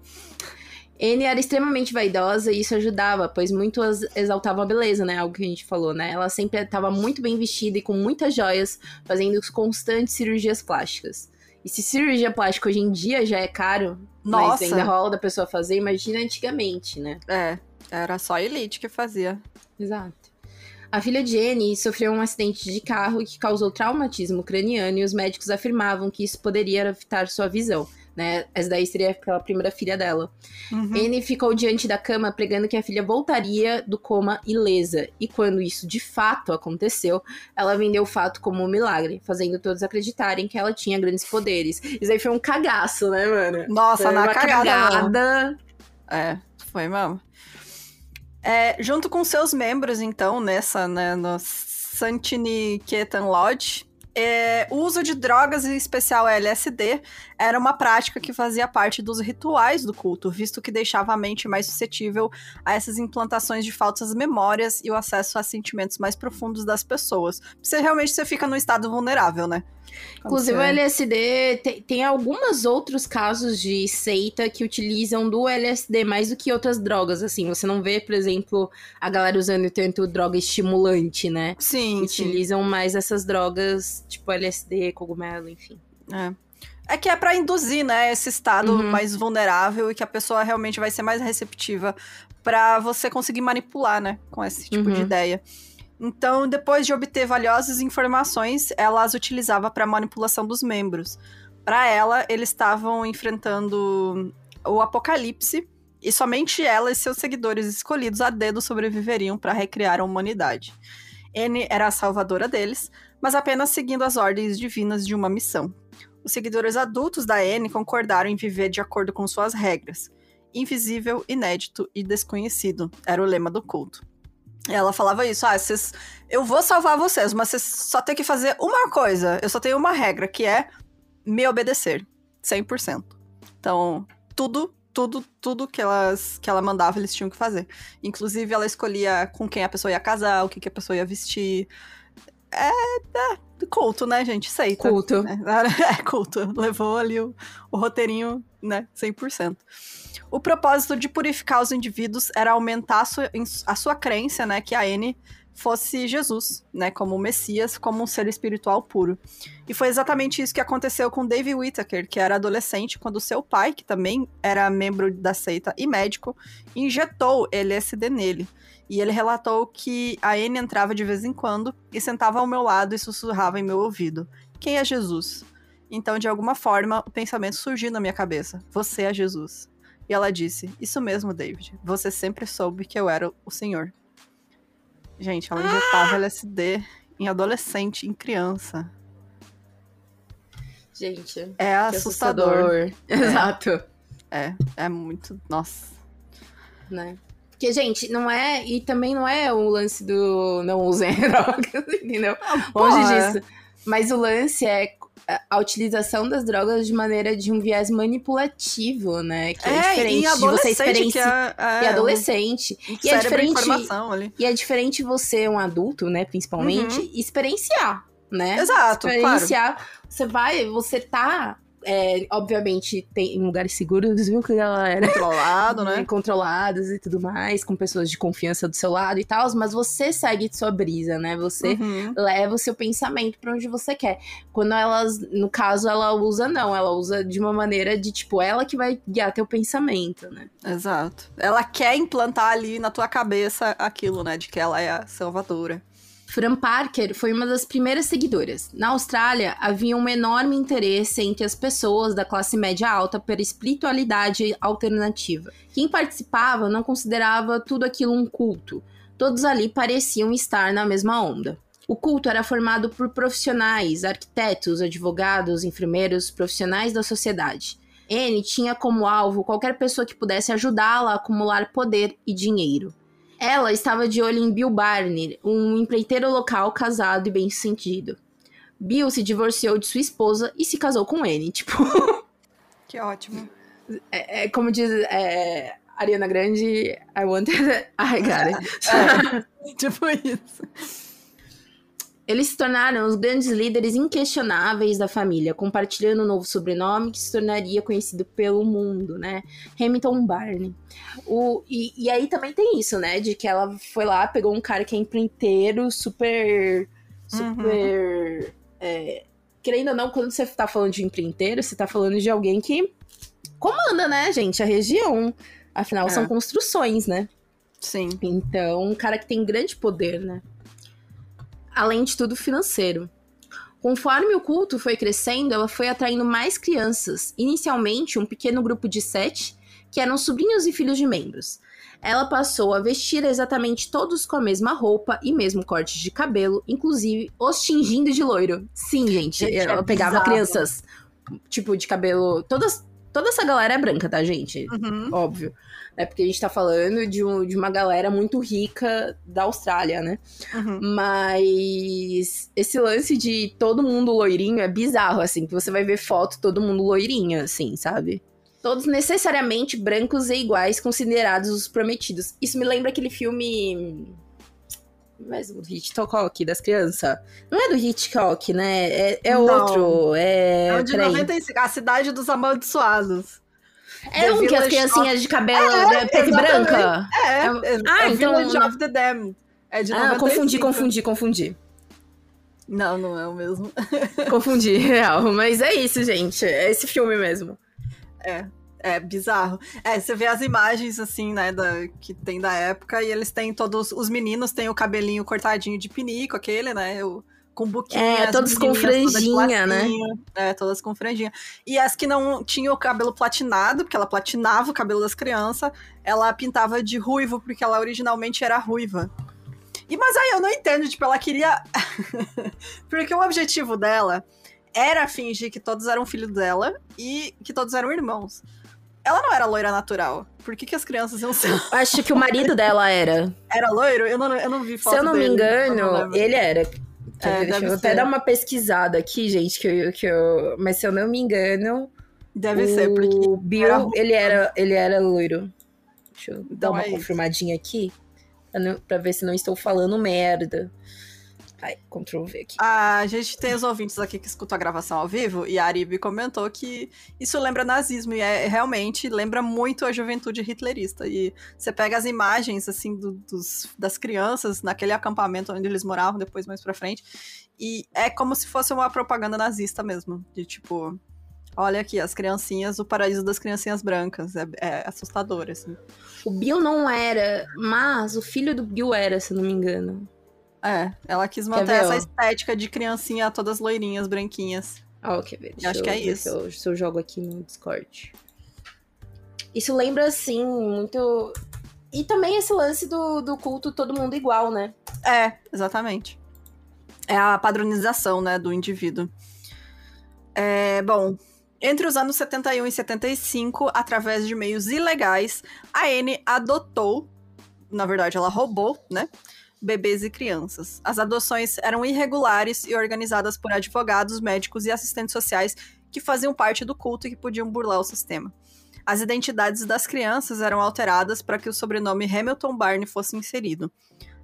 Anne era extremamente vaidosa e isso ajudava, pois muito exaltava a beleza, né? Algo que a gente falou, né? Ela sempre estava muito bem vestida e com muitas joias, fazendo constantes cirurgias plásticas. E se cirurgia plástica hoje em dia já é caro, Nossa. mas ainda rola da pessoa fazer, imagina antigamente, né? É, era só elite que fazia. Exato. A filha de Anne sofreu um acidente de carro que causou traumatismo craniano e os médicos afirmavam que isso poderia afetar sua visão né? Essa daí seria aquela primeira filha dela. Uhum. Anne ficou diante da cama pregando que a filha voltaria do coma ilesa. E quando isso de fato aconteceu, ela vendeu o fato como um milagre, fazendo todos acreditarem que ela tinha grandes poderes. Isso aí foi um cagaço, né, mano? Nossa, foi na uma cagada. cagada. É, foi mesmo. É, junto com seus membros, então, nessa, né, no Santini Ketan Lodge, é, o uso de drogas, em especial LSD, era uma prática que fazia parte dos rituais do culto, visto que deixava a mente mais suscetível a essas implantações de falsas memórias e o acesso a sentimentos mais profundos das pessoas. Você realmente você fica num estado vulnerável, né? Inclusive, você... o LSD tem, tem alguns outros casos de seita que utilizam do LSD mais do que outras drogas, assim. Você não vê, por exemplo, a galera usando tanto droga estimulante, né? Sim. Utilizam sim. mais essas drogas, tipo LSD, cogumelo, enfim. É. É que é para induzir, né, esse estado uhum. mais vulnerável e que a pessoa realmente vai ser mais receptiva para você conseguir manipular, né, com esse tipo uhum. de ideia. Então, depois de obter valiosas informações, ela as utilizava para manipulação dos membros. Para ela, eles estavam enfrentando o apocalipse e somente ela e seus seguidores escolhidos a dedo sobreviveriam para recriar a humanidade. N era a salvadora deles, mas apenas seguindo as ordens divinas de uma missão. Os seguidores adultos da N concordaram em viver de acordo com suas regras. Invisível, inédito e desconhecido era o lema do culto. Ela falava isso, ah, vocês, eu vou salvar vocês, mas vocês só tem que fazer uma coisa. Eu só tenho uma regra, que é me obedecer. 100%. Então, tudo, tudo, tudo que, elas, que ela mandava, eles tinham que fazer. Inclusive, ela escolhia com quem a pessoa ia casar, o que, que a pessoa ia vestir. É, é culto, né, gente? Seita. Culto. É, (laughs) é culto. Levou ali o, o roteirinho, né, 100%. O propósito de purificar os indivíduos era aumentar a sua, a sua crença, né, que a N fosse Jesus, né, como o Messias, como um ser espiritual puro. E foi exatamente isso que aconteceu com David Whittaker, que era adolescente, quando seu pai, que também era membro da seita e médico, injetou LSD nele. E ele relatou que a N entrava de vez em quando e sentava ao meu lado e sussurrava em meu ouvido: Quem é Jesus? Então, de alguma forma, o pensamento surgiu na minha cabeça: Você é Jesus. E ela disse: Isso mesmo, David. Você sempre soube que eu era o Senhor. Gente, ela injetava ah! LSD em adolescente, em criança. Gente. É assustador. assustador. É. Exato. É, é muito. Nossa. Né? Porque, gente, não é. E também não é o lance do não usem (laughs) drogas, entendeu? Ah, Longe disso. Mas o lance é a utilização das drogas de maneira de um viés manipulativo, né? Que é, é diferente de você experienciar. É, é, e adolescente. Um, e é diferente. E é diferente você, um adulto, né, principalmente, uhum. experienciar, né? Exato. Experienciar. Claro. Você vai, você tá é, obviamente, tem lugares seguros, viu, que galera? Controlado, (laughs) né? Controlados e tudo mais, com pessoas de confiança do seu lado e tal, mas você segue sua brisa, né? Você Uhum. leva o seu pensamento pra onde você quer. Quando elas, no caso, ela usa não, ela usa de uma maneira de tipo, ela que vai guiar teu pensamento, né? Exato. Ela quer implantar ali na tua cabeça aquilo, né? De que ela é a salvadora. Fran Parker foi uma das primeiras seguidoras. Na Austrália, havia um enorme interesse entre as pessoas da classe média alta pela espiritualidade alternativa. Quem participava não considerava tudo aquilo um culto. Todos ali pareciam estar na mesma onda. O culto era formado por profissionais, arquitetos, advogados, enfermeiros, profissionais da sociedade. Anne tinha como alvo qualquer pessoa que pudesse ajudá-la a acumular poder e dinheiro. Ela estava de olho em Bill Barney, um empreiteiro local casado e bem-sucedido. Bill se divorciou de sua esposa e se casou com Anne. Tipo, (laughs) Que ótimo. é, é como diz é, Ariana Grande, I wanted it, I got it. tipo isso. Eles se tornaram os grandes líderes inquestionáveis da família, compartilhando um novo sobrenome que se tornaria conhecido pelo mundo, né? Hamilton Barney. O, e, e aí também tem isso, né? De que ela foi lá, pegou um cara que é empreiteiro, super. Super. é, querendo ou não, quando você tá falando de empreiteiro, você tá falando de alguém que comanda, né, gente? A região. Afinal, É. são construções, né? Sim. Então, um cara que tem grande poder, né? Além de tudo, financeiro. Conforme o culto foi crescendo, ela foi atraindo mais crianças. Inicialmente, um pequeno grupo de sete, que eram sobrinhos e filhos de membros. Ela passou a vestir exatamente todos com a mesma roupa e mesmo corte de cabelo, inclusive os tingindo de loiro. Sim, gente, Gente, é ela pegava bizarro. crianças, tipo, de cabelo. Todas, toda essa galera é branca, tá, gente? Uhum. óbvio. Né? Porque a gente tá falando de, um- de uma galera muito rica da Austrália, né? Uhum. Mas esse lance de todo mundo loirinho é bizarro, assim, que você vai ver foto todo mundo loirinho, assim, sabe? Todos necessariamente brancos e iguais, considerados os prometidos. Isso me lembra aquele filme. Mas o Hitchcock das crianças. Não é do Hitchcock, né? É, é outro. É. É o de peraí. 95, a cidade dos amaldiçoados. É um que as criancinhas de cabelo É, né, preto e branca. É, É- é, Ah, é então- Village of the Damned. É de Ah, 95. confundi, confundi, confundi. Não, não é o mesmo. Confundi, (laughs) real. Mas é isso, gente. É esse filme mesmo. É, é bizarro. É, você vê as imagens, assim, né, da, que tem da época, e eles têm todos. Os meninos têm o cabelinho cortadinho de pinico, aquele, né? O, com buquinha. É, todos com franjinha, né? É, todas com franjinha. E as que não tinham o cabelo platinado, porque ela platinava o cabelo das crianças, ela pintava de ruivo, porque ela originalmente era ruiva. E, mas aí eu não entendo, tipo, ela queria. (laughs) porque o objetivo dela era fingir que todos eram filhos dela e que todos eram irmãos. Ela não era loira natural. Por que, que as crianças iam ser. Acho que o marido dela era. Era loiro? Eu não, eu não vi foto Se eu não me dele, não engano, lembro. ele era. É, eu até ser. dar uma pesquisada aqui, gente, que eu, que eu... Mas se eu não me engano, Deve o ser, porque. Bill, era ele, era, ele era loiro. Deixa eu dar Então uma é confirmadinha aqui, pra, não- pra ver se não estou falando merda. Ai, Ctrl V aqui. A gente tem os ouvintes aqui que escutam a gravação ao vivo, e a Aribe comentou que isso lembra nazismo, e é realmente lembra muito a juventude hitlerista. E você pega as imagens, assim, do- dos, das crianças naquele acampamento onde eles moravam, depois mais pra frente, e é como se fosse uma propaganda nazista mesmo, de tipo... Olha aqui, as criancinhas, o paraíso das criancinhas brancas. É, é assustador, assim. O Bill não era, mas o filho do Bill era, se não me engano. É, ela quis manter essa estética de criancinha todas loirinhas, branquinhas. Ah, quer ver? Deixa Acho eu que é isso. Se eu, se eu jogo aqui no Discord. Isso lembra, assim, muito. E também esse lance do, do culto todo mundo igual, né? É, exatamente. É a padronização, né, do indivíduo. É, bom, entre os anos 71 e 75, através de meios ilegais, a Anne adotou, na verdade ela roubou, né, bebês e crianças. As adoções eram irregulares e organizadas por advogados, médicos e assistentes sociais que faziam parte do culto e que podiam burlar o sistema. As identidades das crianças eram alteradas para que o sobrenome Hamilton Barney fosse inserido.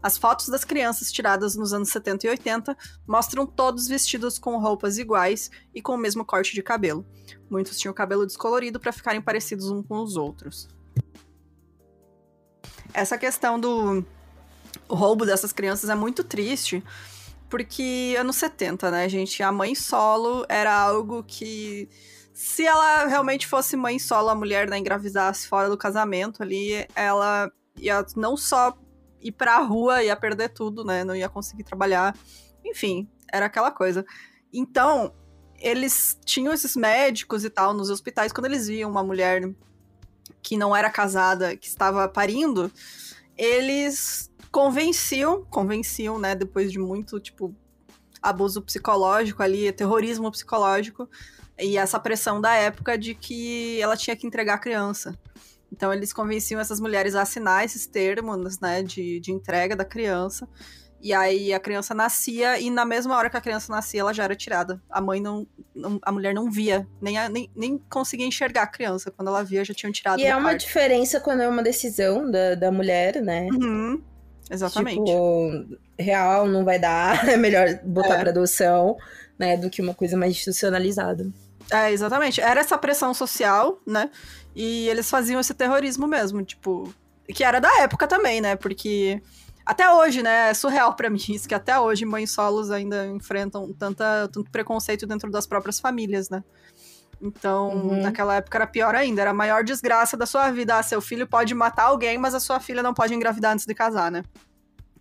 As fotos das crianças tiradas nos anos 70 e 80 mostram todos vestidos com roupas iguais e com o mesmo corte de cabelo. Muitos tinham cabelo descolorido para ficarem parecidos uns com os outros. Essa questão do roubo dessas crianças é muito triste, porque anos 70, né, gente? A mãe solo era algo que. Se ela realmente fosse mãe solo, a mulher né, engravidasse fora do casamento ali, ela ia não só ir pra rua, ia perder tudo, né? Não ia conseguir trabalhar. Enfim, era aquela coisa. Então, eles tinham esses médicos e tal nos hospitais, quando eles viam uma mulher que não era casada, que estava parindo, eles convenciam, convenciam, né, depois de muito, tipo, abuso psicológico ali, terrorismo psicológico, e essa pressão da época de que ela tinha que entregar a criança. Então eles convenciam essas mulheres a assinar esses termos, né, de, de entrega da criança. E aí a criança nascia e na mesma hora que a criança nascia, ela já era tirada. A mãe não, não a mulher não via, nem, a, nem, nem conseguia enxergar a criança. Quando ela via, já tinham tirado. E é uma diferença quando é uma decisão da, da mulher, né? Uhum. Exatamente. Tipo, real não vai dar, (laughs) é melhor botar é. pra adoção, né, do que uma coisa mais institucionalizada. É, exatamente. Era essa pressão social, né? E eles faziam esse terrorismo mesmo, tipo. Que era da época também, né? Porque. Até hoje, né? É surreal para (laughs) mim isso, que até hoje mães solos ainda enfrentam tanta, tanto preconceito dentro das próprias famílias, né? Então, uhum. naquela época era pior ainda, era a maior desgraça da sua vida. Ah, seu filho pode matar alguém, mas a sua filha não pode engravidar antes de casar, né?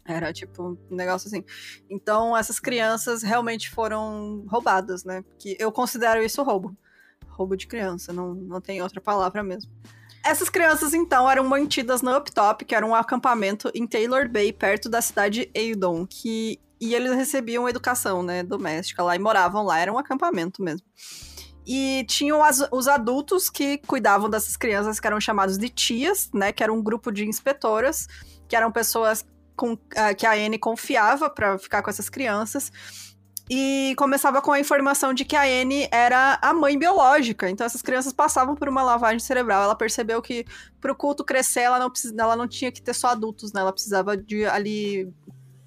Era tipo um negócio assim. Então, essas crianças realmente foram roubadas, né? Que eu considero isso roubo. Roubo de criança, não, não tem outra palavra mesmo. Essas crianças, então, eram mantidas no Uptop, que era um acampamento em Taylor Bay, perto da cidade Eildon, que e eles recebiam educação, né, doméstica lá e moravam lá, era um acampamento mesmo. E tinham as, os adultos que cuidavam dessas crianças, que eram chamados de tias, né? Que era um grupo de inspetoras, que eram pessoas com, uh, que a Anne confiava para ficar com essas crianças. E começava com a informação de que a Anne era a mãe biológica. Então essas crianças passavam por uma lavagem cerebral. Ela percebeu que para o culto crescer, ela não, ela não tinha que ter só adultos, né? Ela precisava de ali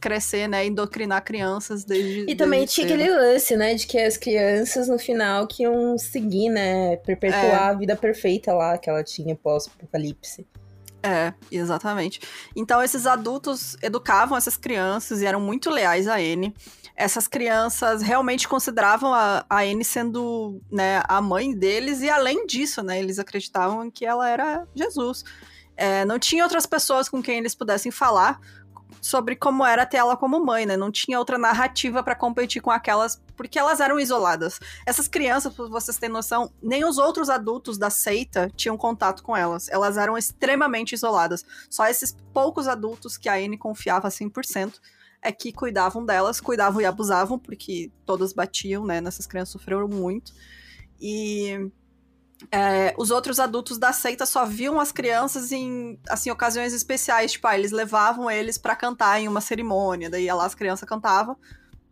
crescer, né, indoctrinar crianças desde E também tinha cedo. aquele lance, né, de que as crianças no final que iam seguir, né, perpetuar é. a vida perfeita lá que ela tinha pós-apocalipse. É, exatamente. Então esses adultos educavam essas crianças e eram muito leais a Anne. Essas crianças realmente consideravam a, a Anne sendo, né, a mãe deles e além disso, né, eles acreditavam que ela era Jesus. É, não tinha outras pessoas com quem eles pudessem falar, sobre como era ter ela como mãe, né? Não tinha outra narrativa para competir com aquelas, porque elas eram isoladas. Essas crianças, pra vocês terem noção, nem os outros adultos da seita tinham contato com elas. Elas eram extremamente isoladas. Só esses poucos adultos que a Anne confiava 100% é que cuidavam delas, cuidavam e abusavam, porque todas batiam, né? Nessas crianças sofreram muito. E é, os outros adultos da seita só viam as crianças em assim ocasiões especiais, tipo, ah, eles levavam eles para cantar em uma cerimônia, daí lá as crianças cantavam,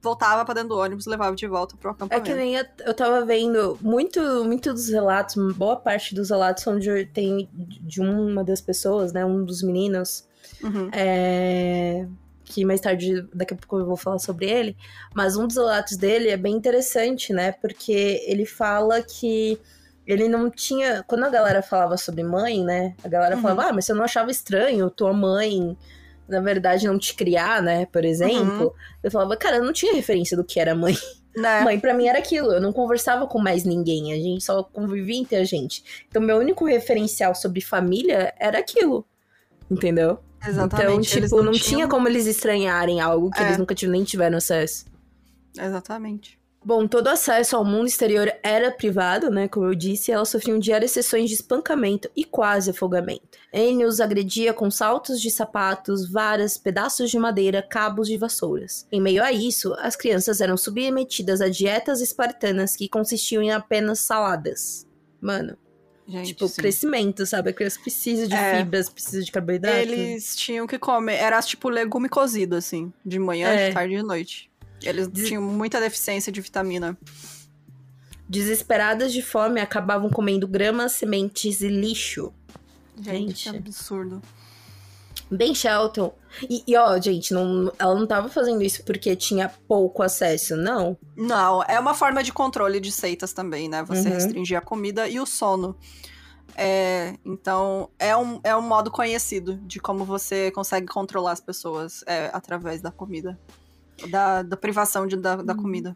voltava para dentro do ônibus, levava de volta pro acampamento. É que nem eu, eu tava vendo muito, muito dos relatos, boa parte dos relatos são de, tem de uma das pessoas, né, um dos meninos, uhum. é, que mais tarde, daqui a pouco eu vou falar sobre ele, mas um dos relatos dele é bem interessante, né, porque ele fala que ele não tinha. Quando a galera falava sobre mãe, né? A galera uhum. falava, ah, mas você não achava estranho tua mãe, na verdade, não te criar, né? Por exemplo. Uhum. Eu falava, cara, eu não tinha referência do que era mãe. (laughs) Né? Mãe para mim era aquilo, eu não conversava com mais ninguém, a gente só convivia entre a gente. Então, meu único referencial sobre família era aquilo. Entendeu? Exatamente. Então, tipo, não, não tinha como eles estranharem algo que é. eles nunca nem tiveram acesso. Exatamente. Bom, todo acesso ao mundo exterior era privado, né? Como eu disse, elas sofriam diárias sessões de espancamento e quase afogamento. Anne os agredia com saltos de sapatos, varas, pedaços de madeira, cabos de vassouras. Em meio a isso, as crianças eram submetidas a dietas espartanas que consistiam em apenas saladas. Mano, Gente, tipo, sim. crescimento, sabe? A criança precisa de é, fibras, precisa de carboidrato. Eles tinham que comer. Era tipo legume cozido, assim. De manhã, é. de tarde e de noite. Eles Des... tinham muita deficiência de vitamina. Desesperadas de fome, acabavam comendo gramas, sementes e lixo. Gente, Gente. que absurdo. Ben Shelton. E, e, ó, gente, não, ela não tava fazendo isso porque tinha pouco acesso, não. Não, é uma forma de controle de seitas também, né? Você uhum. restringir a comida e o sono. É, então, é um, é um modo conhecido de como você consegue controlar as pessoas é, através da comida. Da, da privação de, da, da comida.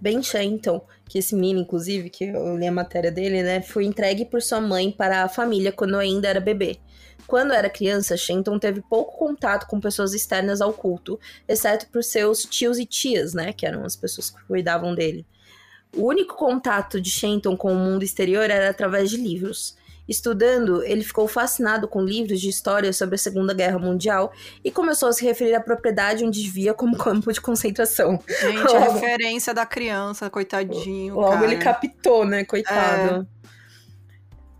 Ben Shenton, que esse menino, inclusive, que eu li a matéria dele, né, foi entregue por sua mãe para a família quando ainda era bebê. Quando era criança, Shenton teve pouco contato com pessoas externas ao culto, exceto por seus tios e tias, né, que eram as pessoas que cuidavam dele. O único contato de Shenton com o mundo exterior era através de livros. Estudando, ele ficou fascinado com livros de história sobre a Segunda Guerra Mundial e começou a se referir à propriedade onde vivia como (laughs) campo de concentração. Gente, a referência da criança, coitadinho. Logo cara. ele captou, né? Coitado. É.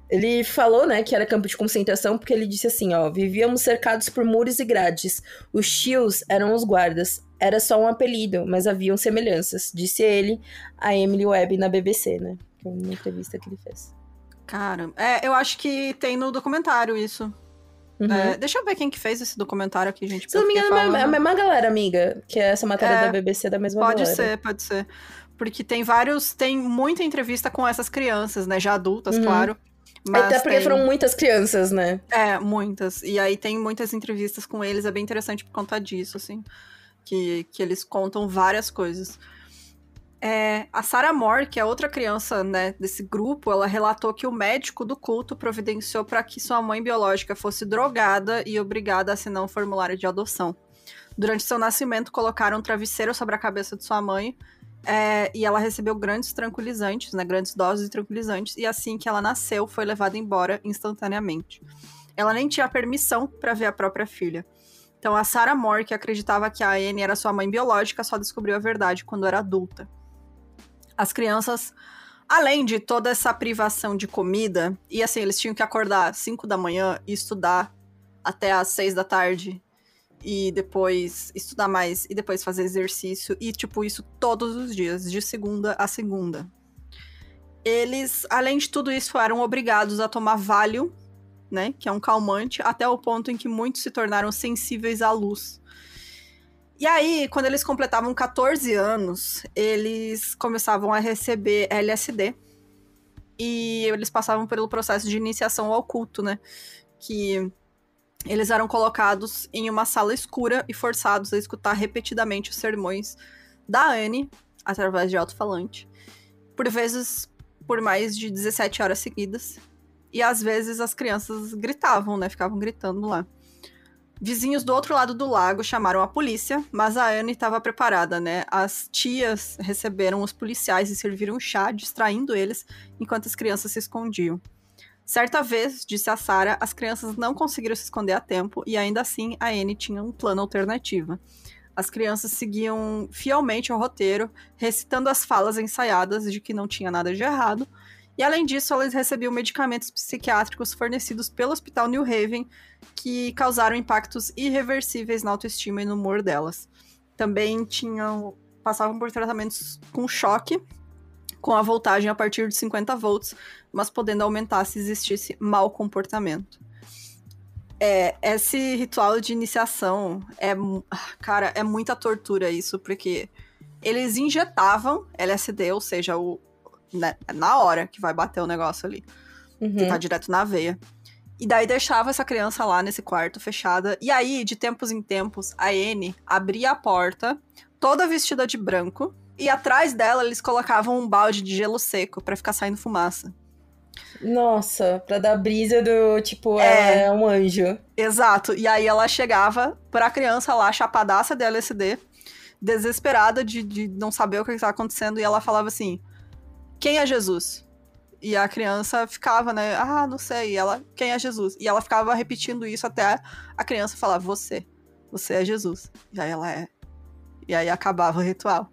Ele falou, né, que era campo de concentração porque ele disse assim, ó, vivíamos cercados por muros e grades. Os tios eram os guardas. Era só um apelido, mas haviam semelhanças, disse ele a Emily Webb na BBC, né? Que é uma entrevista que ele fez. Cara, é, eu acho que tem no documentário isso. Uhum. É, deixa eu ver quem que fez esse documentário aqui, gente. Se não me engano, é a mesma galera, amiga, que é essa matéria é, da BBC da mesma pode galera. Pode ser, pode ser. Porque tem vários, tem muita entrevista com essas crianças, né? Já adultas, uhum. claro. Mas Até porque tem... foram muitas crianças, né? É, muitas. E aí tem muitas entrevistas com eles, é bem interessante por conta disso, assim. Que, que eles contam várias coisas. É, a Sarah Moore, que é outra criança né, desse grupo, ela relatou que o médico do culto providenciou para que sua mãe biológica fosse drogada e obrigada a assinar um formulário de adoção. Durante seu nascimento, colocaram um travesseiro sobre a cabeça de sua mãe é, e ela recebeu grandes tranquilizantes, né, grandes doses de tranquilizantes, e assim que ela nasceu, foi levada embora instantaneamente. Ela nem tinha permissão para ver a própria filha. Então, a Sarah Moore, que acreditava que a Anne era sua mãe biológica, só descobriu a verdade quando era adulta. As crianças, além de toda essa privação de comida, e assim, eles tinham que acordar às 5 da manhã e estudar até às 6 da tarde, e depois estudar mais, e depois fazer exercício, e tipo, isso todos os dias, de segunda a segunda. Eles, além de tudo isso, eram obrigados a tomar Valium, né, que é um calmante, até o ponto em que muitos se tornaram sensíveis à luz. E aí, quando eles completavam 14 anos, eles começavam a receber LSD. E eles passavam pelo processo de iniciação ao culto, né? Que eles eram colocados em uma sala escura e forçados a escutar repetidamente os sermões da Anne, através de alto-falante, por vezes por mais de 17 horas seguidas. E às vezes as crianças gritavam, né? Ficavam gritando lá. Vizinhos do outro lado do lago chamaram a polícia, mas a Anne estava preparada, né? As tias receberam os policiais e serviram chá, distraindo eles, enquanto as crianças se escondiam. Certa vez, disse a Sarah, as crianças não conseguiram se esconder a tempo e ainda assim a Anne tinha um plano alternativo. As crianças seguiam fielmente o roteiro, recitando as falas ensaiadas de que não tinha nada de errado, e além disso, elas recebiam medicamentos psiquiátricos fornecidos pelo Hospital New Haven que causaram impactos irreversíveis na autoestima e no humor delas. Também tinham passavam por tratamentos com choque, com a voltagem a partir de 50 volts, mas podendo aumentar se existisse mau comportamento. É, esse ritual de iniciação é, cara, é muita tortura isso, porque eles injetavam LSD, ou seja, o, né, na hora que vai bater o negócio ali. Uhum. Que tá direto na veia. E daí deixava essa criança lá nesse quarto fechada. E aí, de tempos em tempos, a Anne abria a porta, toda vestida de branco, e atrás dela eles colocavam um balde de gelo seco para ficar saindo fumaça. Nossa, pra dar brisa do tipo, é, é um anjo. Exato. E aí ela chegava pra criança lá, chapadaça de LSD, desesperada de, de não saber o que estava acontecendo, e ela falava assim: quem é Jesus? E a criança ficava, né? Ah, não sei. E ela, quem é Jesus? E ela ficava repetindo isso até a criança falar: Você. Você é Jesus. E aí ela é. E aí acabava o ritual.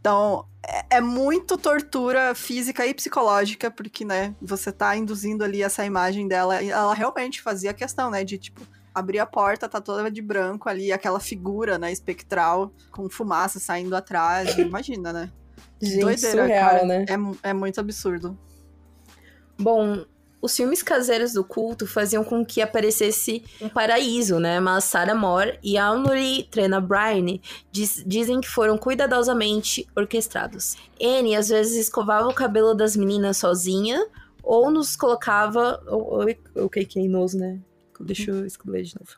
Então, é, é muito tortura física e psicológica, porque, né, você tá induzindo ali essa imagem dela. E ela realmente fazia questão, né, de tipo, abrir a porta, tá toda de branco ali, aquela figura, né, espectral, com fumaça saindo atrás. Imagina, né? Gente, Doideira, surreal, cara. né? É, é muito absurdo. Bom, Os filmes caseiros do culto faziam com que aparecesse um paraíso, né? Mas Sarah Moore e Amory Trena Bryan diz, dizem que foram cuidadosamente orquestrados. Anne às vezes escovava o cabelo das meninas sozinha ou nos colocava. O que é inoso, né? Deixa eu escrever de novo.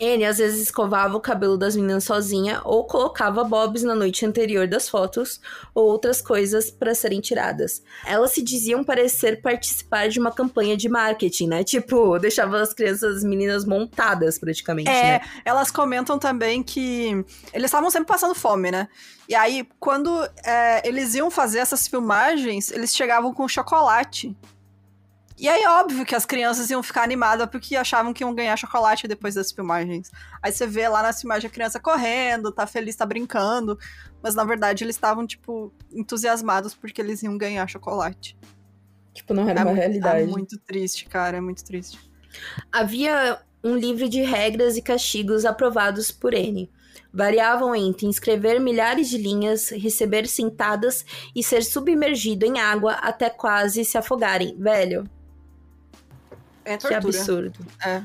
Anne às vezes escovava o cabelo das meninas sozinha ou colocava bobs na noite anterior das fotos ou outras coisas para serem tiradas. Elas se diziam parecer participar de uma campanha de marketing, né? Tipo, deixava as crianças, as meninas montadas praticamente. É, né? elas comentam também que eles estavam sempre passando fome, né? E aí, quando é, eles iam fazer essas filmagens, eles chegavam com chocolate. E aí, óbvio que as crianças iam ficar animadas porque achavam que iam ganhar chocolate depois das filmagens. Aí você vê lá nas filmagens a criança correndo, tá feliz, tá brincando. Mas na verdade eles estavam, tipo, entusiasmados porque eles iam ganhar chocolate. Tipo, não era é uma muito, realidade. É muito triste, cara, é muito triste. Havia um livro de regras e castigos aprovados por N. Variavam entre inscrever milhares de linhas, receber sentadas e ser submergido em água até quase se afogarem. Velho, É que tortura. absurdo. É.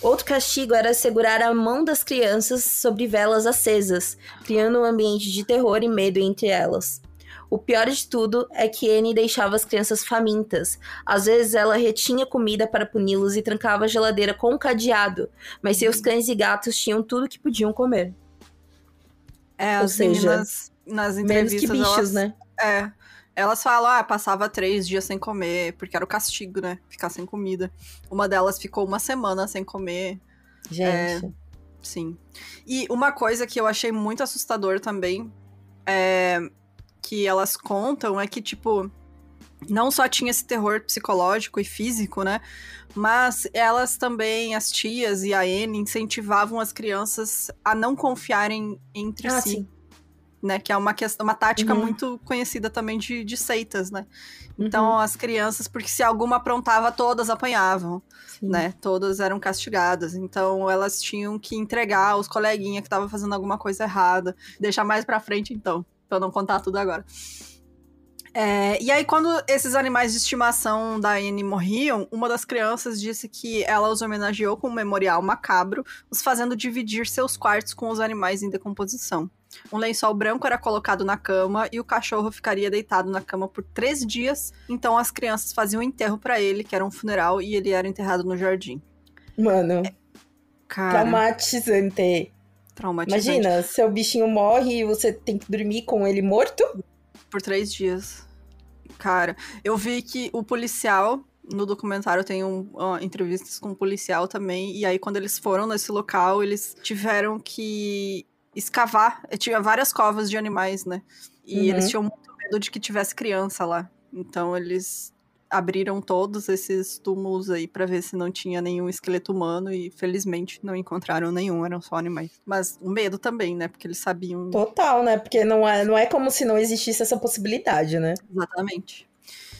Outro castigo era segurar a mão das crianças sobre velas acesas, criando um ambiente de terror e medo entre elas. O pior de tudo é que Anne deixava as crianças famintas. Às vezes ela retinha comida para puni-los e trancava a geladeira com um cadeado, mas seus cães e gatos tinham tudo que podiam comer. É, Ou as seja, meninas nas Menos entrevistas. que bichos, elas, né? É. Elas falam, ah, passava três dias sem comer, porque era o castigo, né? Ficar sem comida. Uma delas ficou uma semana sem comer. Gente. Sim. E uma coisa que eu achei muito assustador também é que elas contam é que, tipo, não só tinha esse terror psicológico e físico, né? Mas elas também, as tias e a Anne, incentivavam as crianças a não confiarem entre Ah, si. sim. Né, que é uma questão, uma tática Uhum. muito conhecida também de, de seitas, né? Uhum. Então as crianças, porque se alguma aprontava, todas apanhavam Sim. né? Todas eram castigadas. Então elas tinham que entregar os coleguinhas que estavam fazendo alguma coisa errada. Deixar mais pra frente, então, eu não contar tudo agora. É, e aí, quando esses animais de estimação da Anne morriam, uma das crianças disse que ela os homenageou com um memorial macabro, os fazendo dividir seus quartos com os animais em decomposição. Um lençol branco era colocado na cama e o cachorro ficaria deitado na cama por três dias. Então as crianças faziam um enterro pra ele, que era um funeral, e ele era enterrado no jardim. Mano, Cara, traumatizante. traumatizante. Imagina, seu bichinho morre e você tem que dormir com ele morto? Por três dias. Cara, eu vi que o policial. No documentário tem um, ó, entrevistas com o policial também. E aí, quando eles foram nesse local, eles tiveram que escavar. Tinha várias covas de animais, né? E Uhum. eles tinham muito medo de que tivesse criança lá. Então eles abriram todos esses túmulos aí pra ver se não tinha nenhum esqueleto humano e felizmente não encontraram nenhum, eram só animais. Mas o medo também, né? Porque eles sabiam Total, né? Porque não é, não é como se não existisse essa possibilidade, né? Exatamente.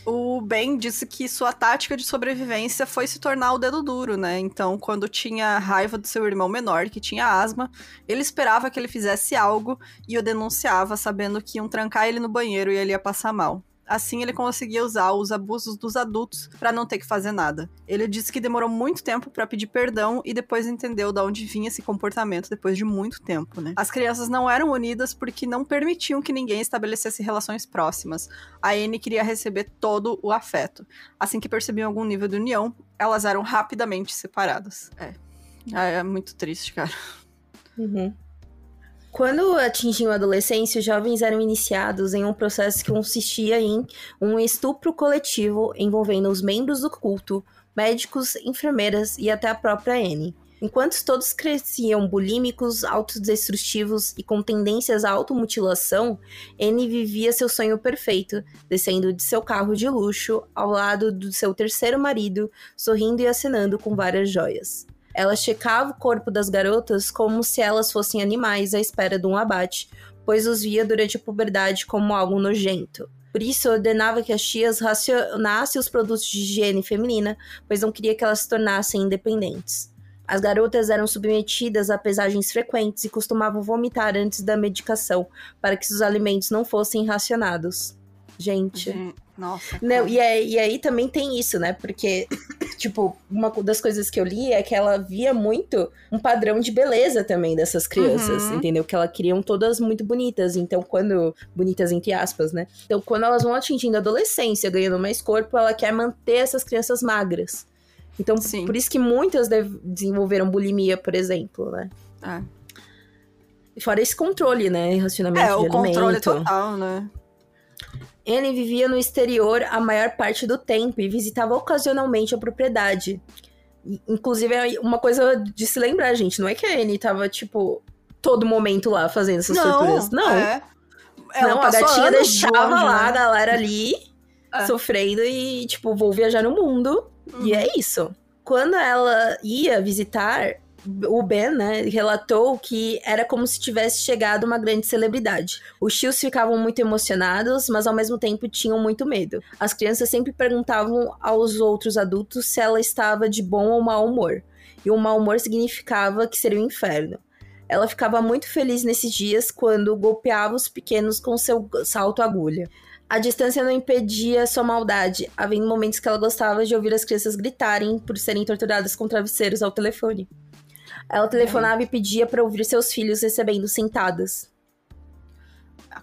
O Ben disse que sua tática de sobrevivência foi se tornar o dedo duro, né? Então, quando tinha raiva do seu irmão menor, que tinha asma, ele esperava que ele fizesse algo e o denunciava, sabendo que iam trancar ele no banheiro e ele ia passar mal. Assim, ele conseguia usar os abusos dos adultos para não ter que fazer nada. Ele disse que demorou muito tempo para pedir perdão e depois entendeu de onde vinha esse comportamento depois de muito tempo, né? As crianças não eram unidas porque não permitiam que ninguém estabelecesse relações próximas. A Anne queria receber todo o afeto. Assim que percebiam algum nível de união, elas eram rapidamente separadas. É. Ah, É muito triste, cara. Uhum. Quando atingiam a adolescência, os jovens eram iniciados em um processo que consistia em um estupro coletivo envolvendo os membros do culto, médicos, enfermeiras e até a própria Anne. Enquanto todos cresciam bulímicos, autodestrutivos e com tendências à automutilação, Anne vivia seu sonho perfeito, descendo de seu carro de luxo ao lado do seu terceiro marido, sorrindo e acenando com várias joias. Ela checava o corpo das garotas como se elas fossem animais à espera de um abate, pois os via durante a puberdade como algo nojento. Por isso, ordenava que as tias racionassem os produtos de higiene feminina, pois não queria que elas se tornassem independentes. As garotas eram submetidas a pesagens frequentes e costumavam vomitar antes da medicação, para que os alimentos não fossem racionados. Gente. Nossa. Não, e, aí, e aí também tem isso, né? Porque, (coughs) tipo, uma das coisas que eu li é que ela via muito um padrão de beleza também dessas crianças, Uhum. entendeu? Que ela queriam todas muito bonitas. Então, quando. Bonitas entre aspas, né? Então, quando elas vão atingindo a adolescência, ganhando mais corpo, ela quer manter essas crianças magras. Então, Sim. por isso que muitas desenvolveram bulimia, por exemplo, né? É, Fora esse controle, né? Racionamento É, de o controle total, né? Anne vivia no exterior a maior parte do tempo e visitava ocasionalmente a propriedade. E, Inclusive, é uma coisa de se lembrar, gente. Não é que a Anne tava, tipo, todo momento lá fazendo essas torturas. Não. É. Ela não, a gatinha deixava longe, lá a né? galera ali, É. sofrendo e, tipo, vou viajar no mundo. E Uhum. é isso. Quando ela ia visitar, o Ben, né, relatou que era como se tivesse chegado uma grande celebridade. Os tios ficavam muito emocionados, mas ao mesmo tempo tinham muito medo. As crianças sempre perguntavam aos outros adultos se ela estava de bom ou mau humor. E o mau humor significava que seria o inferno. Ela ficava muito feliz nesses dias quando golpeava os pequenos com seu salto agulha. A distância não impedia sua maldade, havendo momentos que ela gostava de ouvir as crianças gritarem por serem torturadas com travesseiros ao telefone. Ela telefonava e pedia para ouvir seus filhos recebendo sentadas.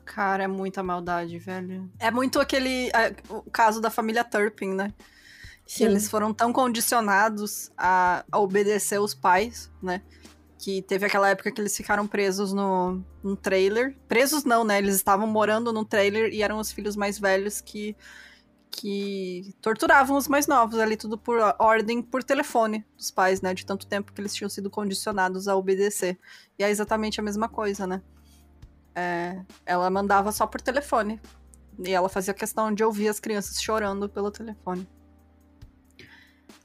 Cara, é muita maldade, velho. É muito aquele. é, o caso da família Turpin, né? Que eles foram tão condicionados a, a obedecer os pais, né? Que teve aquela época que eles ficaram presos no, num trailer. Presos não, né? Eles estavam morando num trailer e eram os filhos mais velhos que, que torturavam os mais novos ali, tudo por ordem por telefone dos pais, né? De tanto tempo que eles tinham sido condicionados a obedecer. E é exatamente a mesma coisa, né? É, ela mandava só por telefone. E ela fazia questão de ouvir as crianças chorando pelo telefone.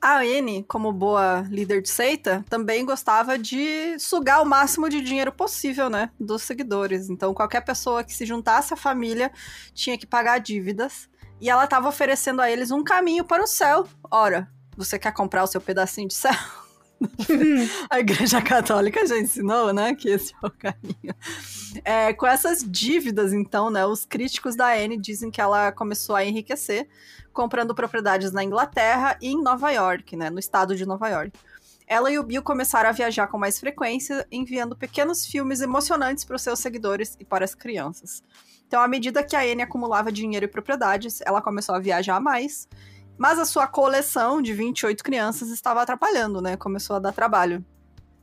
A Anne, como boa líder de seita, também gostava de sugar o máximo de dinheiro possível, né, dos seguidores. Então, qualquer pessoa que se juntasse à família tinha que pagar dívidas. E ela estava oferecendo a eles um caminho para o céu. Ora, você quer comprar o seu pedacinho de céu? (laughs) A Igreja Católica já ensinou, né, que esse é o caminho. É, com essas dívidas, então, né, os críticos da Anne dizem que ela começou a enriquecer comprando propriedades na Inglaterra e em Nova York, né, no estado de Nova York. Ela e o Bill começaram a viajar com mais frequência, enviando pequenos filmes emocionantes para os seus seguidores e para as crianças. Então, à medida que a Anne acumulava dinheiro e propriedades, ela começou a viajar mais, mas a sua coleção de 28 crianças estava atrapalhando, né? Começou a dar trabalho.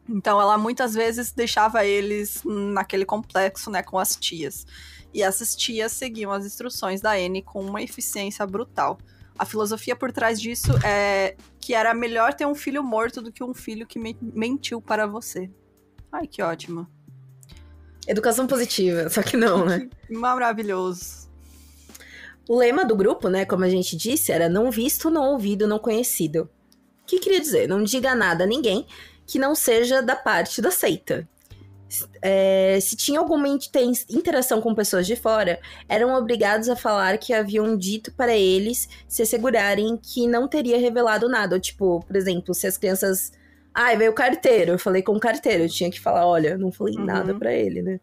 Então ela muitas vezes deixava eles naquele complexo, né, com as tias. E essas tias seguiam as instruções da Anne com uma eficiência brutal. A filosofia por trás disso é que era melhor ter um filho morto do que um filho que me- mentiu para você. Ai, que ótimo. Educação positiva, só que não, né? (laughs) Maravilhoso. O lema do grupo, né, como a gente disse, era não visto, não ouvido, não conhecido. O que queria dizer? Não diga nada a ninguém que não seja da parte da seita. É, se tinha alguma interação com pessoas de fora, eram obrigados a falar que haviam dito para eles se assegurarem que não teria revelado nada. Tipo, por exemplo, se as crianças. Ai, veio o carteiro, eu falei com o carteiro, eu tinha que falar, olha, não falei Uhum. nada para ele, né?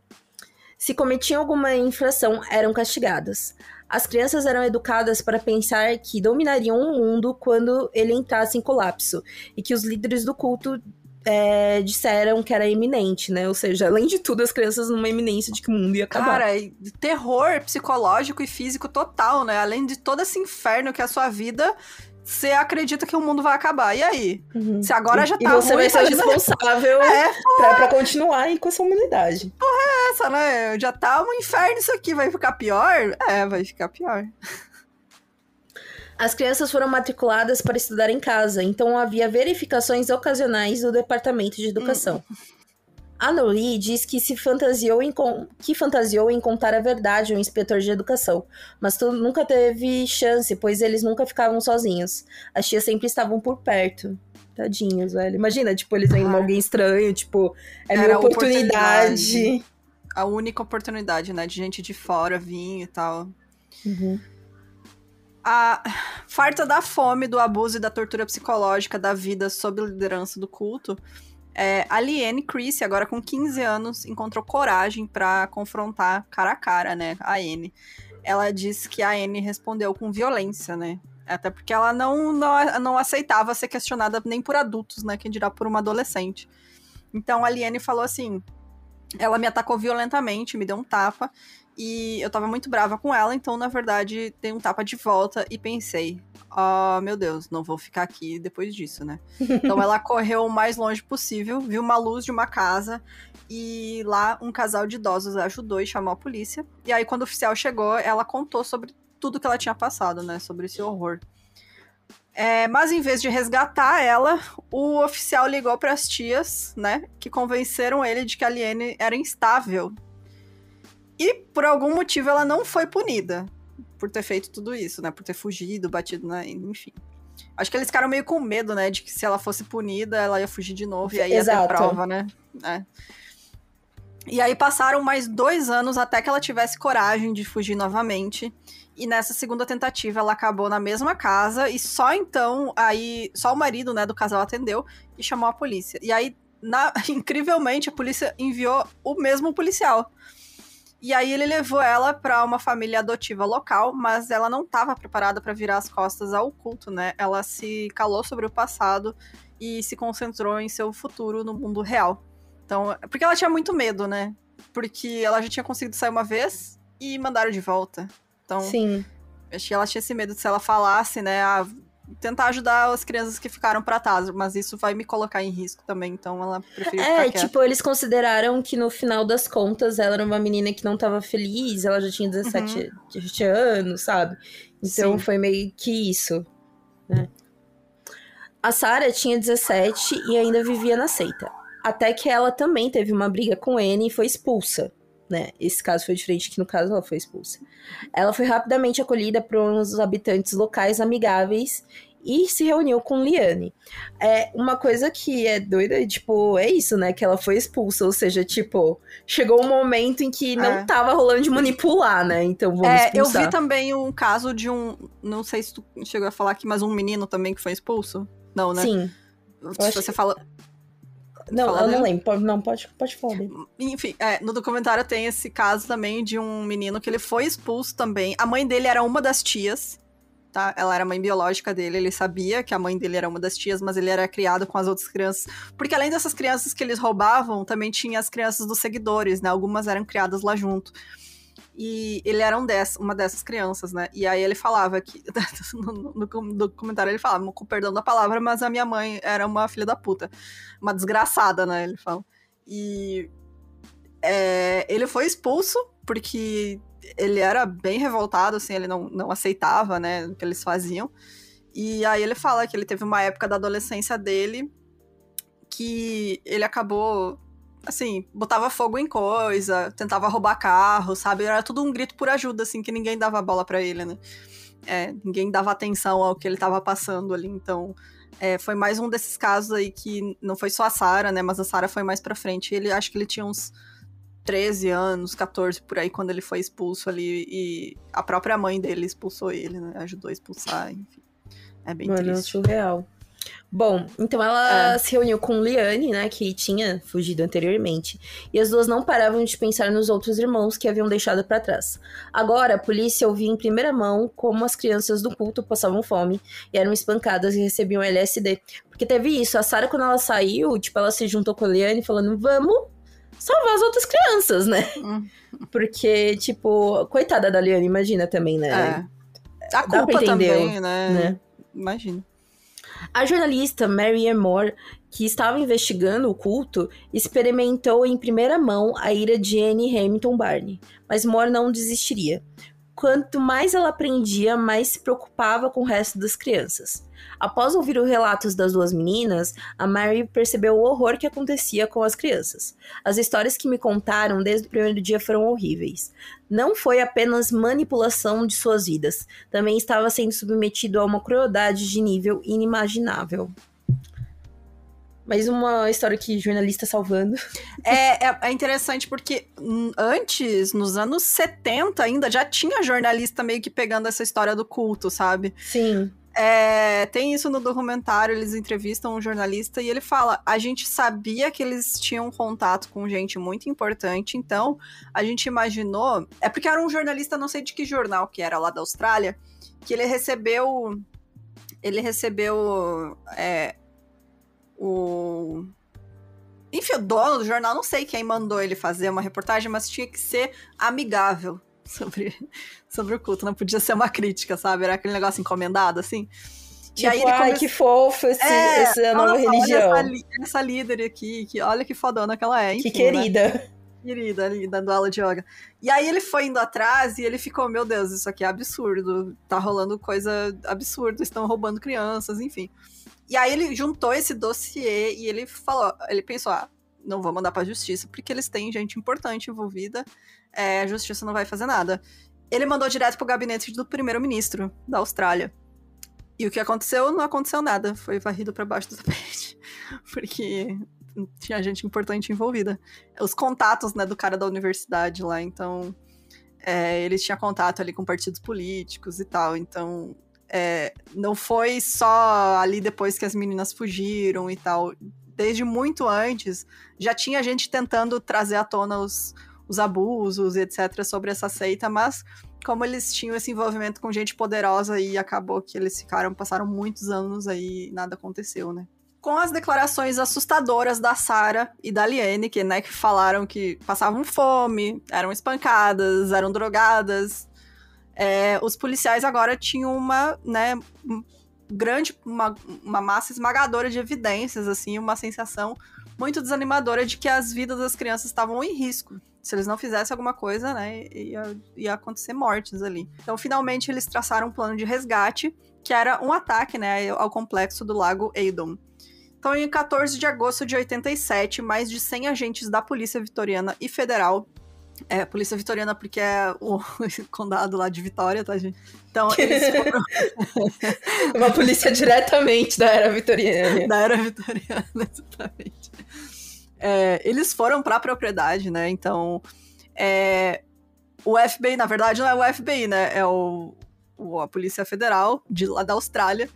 Se cometiam alguma infração, eram castigadas. As crianças eram educadas para pensar que dominariam o mundo quando ele entrasse em colapso e que os líderes do culto é, disseram que era iminente, né? Ou seja, além de tudo, as crianças numa iminência de que o mundo ia acabar. Cara, terror psicológico e físico total, né? Além de todo esse inferno que é a sua vida, você acredita que o mundo vai acabar. E aí? Uhum. Se agora já e tá você ruim, vai ser responsável (laughs) É, pra, pra continuar aí com essa humanidade. essa, né? Já tá um inferno isso aqui, vai ficar pior? É, vai ficar pior. As crianças foram matriculadas para estudar em casa, então havia verificações ocasionais do Departamento de Educação. A diz que se fantasiou em que fantasiou em contar a verdade ao inspetor de educação, mas tu nunca teve chance, pois eles nunca ficavam sozinhos. As tias sempre estavam por perto. Tadinhos, velho. Imagina, tipo, eles vendo Ah. alguém estranho, tipo, é Era minha a oportunidade. oportunidade. A única oportunidade, né? De gente de fora vir e tal. Uhum. A farta da fome, do abuso e da tortura psicológica da vida sob liderança do culto, é, a Liane Chrissy, agora com 15 anos, encontrou coragem pra confrontar cara a cara, né, a Anne. ela disse que a Anne respondeu com violência, né? Até porque ela não, não, não aceitava ser questionada nem por adultos, né? Quem dirá por uma adolescente. Então a Liane falou assim: ela me atacou violentamente, me deu um tapa, e eu tava muito brava com ela, então na verdade dei um tapa de volta e pensei: oh meu Deus, não vou ficar aqui depois disso, né? (laughs) Então ela correu o mais longe possível, viu uma luz de uma casa e lá um casal de idosos ajudou e chamou a polícia. E aí quando o oficial chegou, ela contou sobre tudo que ela tinha passado, né? Sobre esse horror. É, mas em vez de resgatar ela, o oficial ligou para as tias, né? Que convenceram ele de que a Liane era instável. E por algum motivo ela não foi punida por ter feito tudo isso, né? Por ter fugido, batido, né? Enfim. Acho que eles ficaram meio com medo, né? De que se ela fosse punida, ela ia fugir de novo e aí Exato. ia ter prova, né? É. E aí passaram mais dois anos até que ela tivesse coragem de fugir novamente. E nessa segunda tentativa, ela acabou na mesma casa e só então, aí, só o marido, né, do casal atendeu e chamou a polícia. E aí, na, (laughs) incrivelmente, a polícia enviou o mesmo policial. E aí ele levou ela para uma família adotiva local, mas ela não estava preparada para virar as costas ao culto, né? Ela se calou sobre o passado e se concentrou em seu futuro no mundo real. Então, porque ela tinha muito medo, né? Porque ela já tinha conseguido sair uma vez e mandaram de volta. Então, Sim. acho que ela tinha esse medo de se ela falasse, né, a tentar ajudar as crianças que ficaram para trás, mas isso vai me colocar em risco também, então ela preferiu É, tipo, eles consideraram que no final das contas ela era uma menina que não tava feliz, ela já tinha 17, uhum. 17 anos, sabe? Então Sim. foi meio que isso, né? A Sarah tinha 17 e ainda vivia na seita. Até que ela também teve uma briga com Anne e foi expulsa né? Esse caso foi diferente, que no caso ela foi expulsa. Ela foi rapidamente acolhida por uns habitantes locais amigáveis e se reuniu com Liane. É uma coisa que é doida, tipo, é isso, né? Que ela foi expulsa, ou seja, tipo, chegou um momento em que não é. tava rolando de manipular, né? Então vamos é, expulsar. Eu vi também um caso de um, não sei se tu chegou a falar aqui, mas um menino também que foi expulso. Não, né? Sim. Se você fala não, eu não lembro. Não, pode, pode falar. Enfim, é, no documentário tem esse caso também de um menino que ele foi expulso também. A mãe dele era uma das tias, tá? Ela era a mãe biológica dele, ele sabia que a mãe dele era uma das tias, mas ele era criado com as outras crianças. Porque além dessas crianças que eles roubavam, também tinha as crianças dos seguidores, né? Algumas eram criadas lá junto. E ele era um uma dessas crianças, né? E aí ele falava que. (laughs) No, no, no documentário ele falava, com perdão da palavra, mas a minha mãe era uma filha da puta. Uma desgraçada, né? Ele fala. E. É, ele foi expulso porque ele era bem revoltado, assim, ele não, não aceitava, né, o que eles faziam. E aí ele fala que ele teve uma época da adolescência dele que ele acabou assim, botava fogo em coisa, tentava roubar carro, sabe? Era tudo um grito por ajuda, assim, que ninguém dava bola para ele, né? É, ninguém dava atenção ao que ele tava passando ali, então... É, foi mais um desses casos aí que não foi só a Sara, né? Mas a Sara foi mais pra frente. Ele acho que ele tinha uns 13 anos, 14 por aí, quando ele foi expulso ali. E a própria mãe dele expulsou ele, né? Ajudou a expulsar, enfim. É bem Mano, triste. surreal. Bom, então ela é. se reuniu com Liane, né, que tinha fugido anteriormente, e as duas não paravam de pensar nos outros irmãos que haviam deixado para trás. Agora, a polícia ouvia em primeira mão como as crianças do culto passavam fome e eram espancadas e recebiam LSD. Porque teve isso, a Sarah quando ela saiu, tipo, ela se juntou com a Liane falando, vamos salvar as outras crianças, né? Hum. Porque, tipo, coitada da Liane, imagina também, né? É. A culpa também, né? né? Imagina. A jornalista Mary Moore, que estava investigando o culto, experimentou em primeira mão a ira de Anne Hamilton Barney, mas Moore não desistiria. Quanto mais ela aprendia, mais se preocupava com o resto das crianças. Após ouvir os relatos das duas meninas, a Mary percebeu o horror que acontecia com as crianças. As histórias que me contaram desde o primeiro dia foram horríveis. Não foi apenas manipulação de suas vidas, também estava sendo submetido a uma crueldade de nível inimaginável. Mais uma história que jornalista salvando. É, é, é, interessante porque antes, nos anos 70 ainda, já tinha jornalista meio que pegando essa história do culto, sabe? Sim. É, tem isso no documentário, eles entrevistam um jornalista e ele fala: a gente sabia que eles tinham contato com gente muito importante, então a gente imaginou. É porque era um jornalista, não sei de que jornal que era lá da Austrália, que ele recebeu. Ele recebeu. É, o. Enfim, o dono do jornal, não sei quem mandou ele fazer uma reportagem, mas tinha que ser amigável (laughs) sobre, sobre o culto. Não podia ser uma crítica, sabe? Era aquele negócio encomendado, assim. Tipo, e aí ele ai, que fofo esse, é, essa nova religião. Essa, essa, líder aqui, que olha que fodona que ela é. Enfim, que querida. Né? Querida ali, dando aula de yoga. E aí ele foi indo atrás e ele ficou, meu Deus, isso aqui é absurdo. Tá rolando coisa absurda, estão roubando crianças, enfim. E aí ele juntou esse dossiê e ele falou, ele pensou, ah, não vou mandar pra justiça, porque eles têm gente importante envolvida, é, a justiça não vai fazer nada. Ele mandou direto pro gabinete do primeiro-ministro da Austrália. E o que aconteceu? Não aconteceu nada. Foi varrido para baixo do tapete. (laughs) Porque tinha gente importante envolvida. Os contatos, né, do cara da universidade lá, então. É, ele tinha contato ali com partidos políticos e tal. Então, é, não foi só ali depois que as meninas fugiram e tal. Desde muito antes, já tinha gente tentando trazer à tona os, os abusos e etc. sobre essa seita, mas como eles tinham esse envolvimento com gente poderosa e acabou que eles ficaram, passaram muitos anos aí e nada aconteceu, né? Com as declarações assustadoras da Sarah e da Liane, que, né, que falaram que passavam fome, eram espancadas, eram drogadas, é, os policiais agora tinham uma, né, grande, uma, uma massa esmagadora de evidências, assim, uma sensação muito desanimadora de que as vidas das crianças estavam em risco se eles não fizessem alguma coisa, né, ia, ia acontecer mortes ali. Então, finalmente, eles traçaram um plano de resgate, que era um ataque, né, ao complexo do Lago Eidon. Então, em 14 de agosto de 87, mais de 100 agentes da Polícia Vitoriana e Federal é, Polícia Vitoriana, porque é o (laughs) condado lá de Vitória, tá, gente? Então, (laughs) eles foram... Uma polícia diretamente da era vitoriana. Da era vitoriana, (laughs) exatamente é, eles foram para a propriedade, né? Então, é, o FBI, na verdade, não é o FBI, né? É o, o, a Polícia Federal de lá da Austrália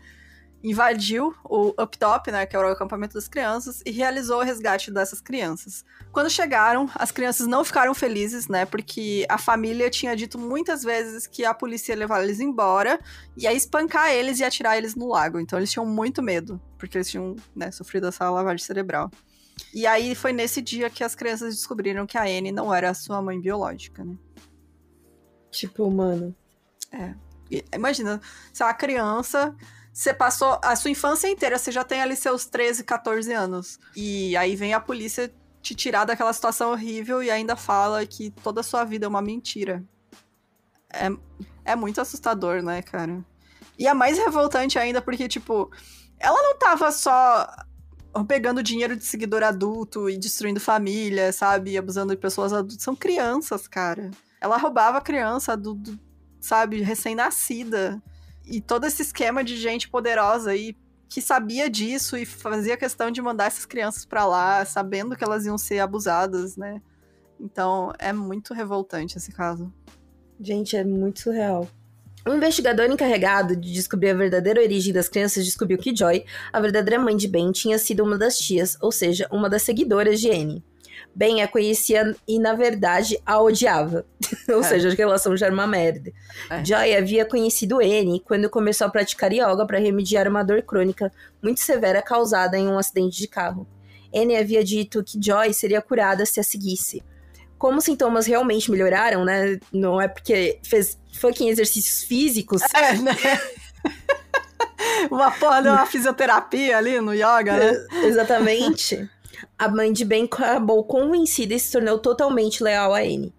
invadiu o Uptop, né, que era o acampamento das crianças, e realizou o resgate dessas crianças. Quando chegaram, as crianças não ficaram felizes, né, porque a família tinha dito muitas vezes que a polícia ia levar eles embora, e ia espancar eles e atirar eles no lago. Então eles tinham muito medo, porque eles tinham, né, sofrido essa lavagem cerebral. E aí foi nesse dia que as crianças descobriram que a Anne não era a sua mãe biológica, né? Tipo, mano. É. Imagina, se é uma criança, você passou a sua infância inteira, você já tem ali seus 13, 14 anos. E aí vem a polícia te tirar daquela situação horrível e ainda fala que toda a sua vida é uma mentira. É, é muito assustador, né, cara? E é mais revoltante ainda porque, tipo, ela não tava só pegando dinheiro de seguidor adulto e destruindo família, sabe? Abusando de pessoas adultas. São crianças, cara. Ela roubava criança, do, do sabe, recém-nascida. E todo esse esquema de gente poderosa aí que sabia disso e fazia questão de mandar essas crianças para lá, sabendo que elas iam ser abusadas, né? Então é muito revoltante esse caso. Gente, é muito surreal. Um investigador encarregado de descobrir a verdadeira origem das crianças descobriu que Joy, a verdadeira mãe de Ben, tinha sido uma das tias, ou seja, uma das seguidoras de Anne. Ben a conhecia e, na verdade, a odiava. (laughs) ou é. seja, a relação já era uma merda. É. Joy havia conhecido Anne quando começou a praticar yoga para remediar uma dor crônica muito severa causada em um acidente de carro. Anne havia dito que Joy seria curada se a seguisse como os sintomas realmente melhoraram, né? Não é porque fez fucking exercícios físicos. É, né? uma porra de uma fisioterapia ali no yoga, né? É, exatamente. A mãe de Ben acabou convencida e se tornou totalmente leal a Anne.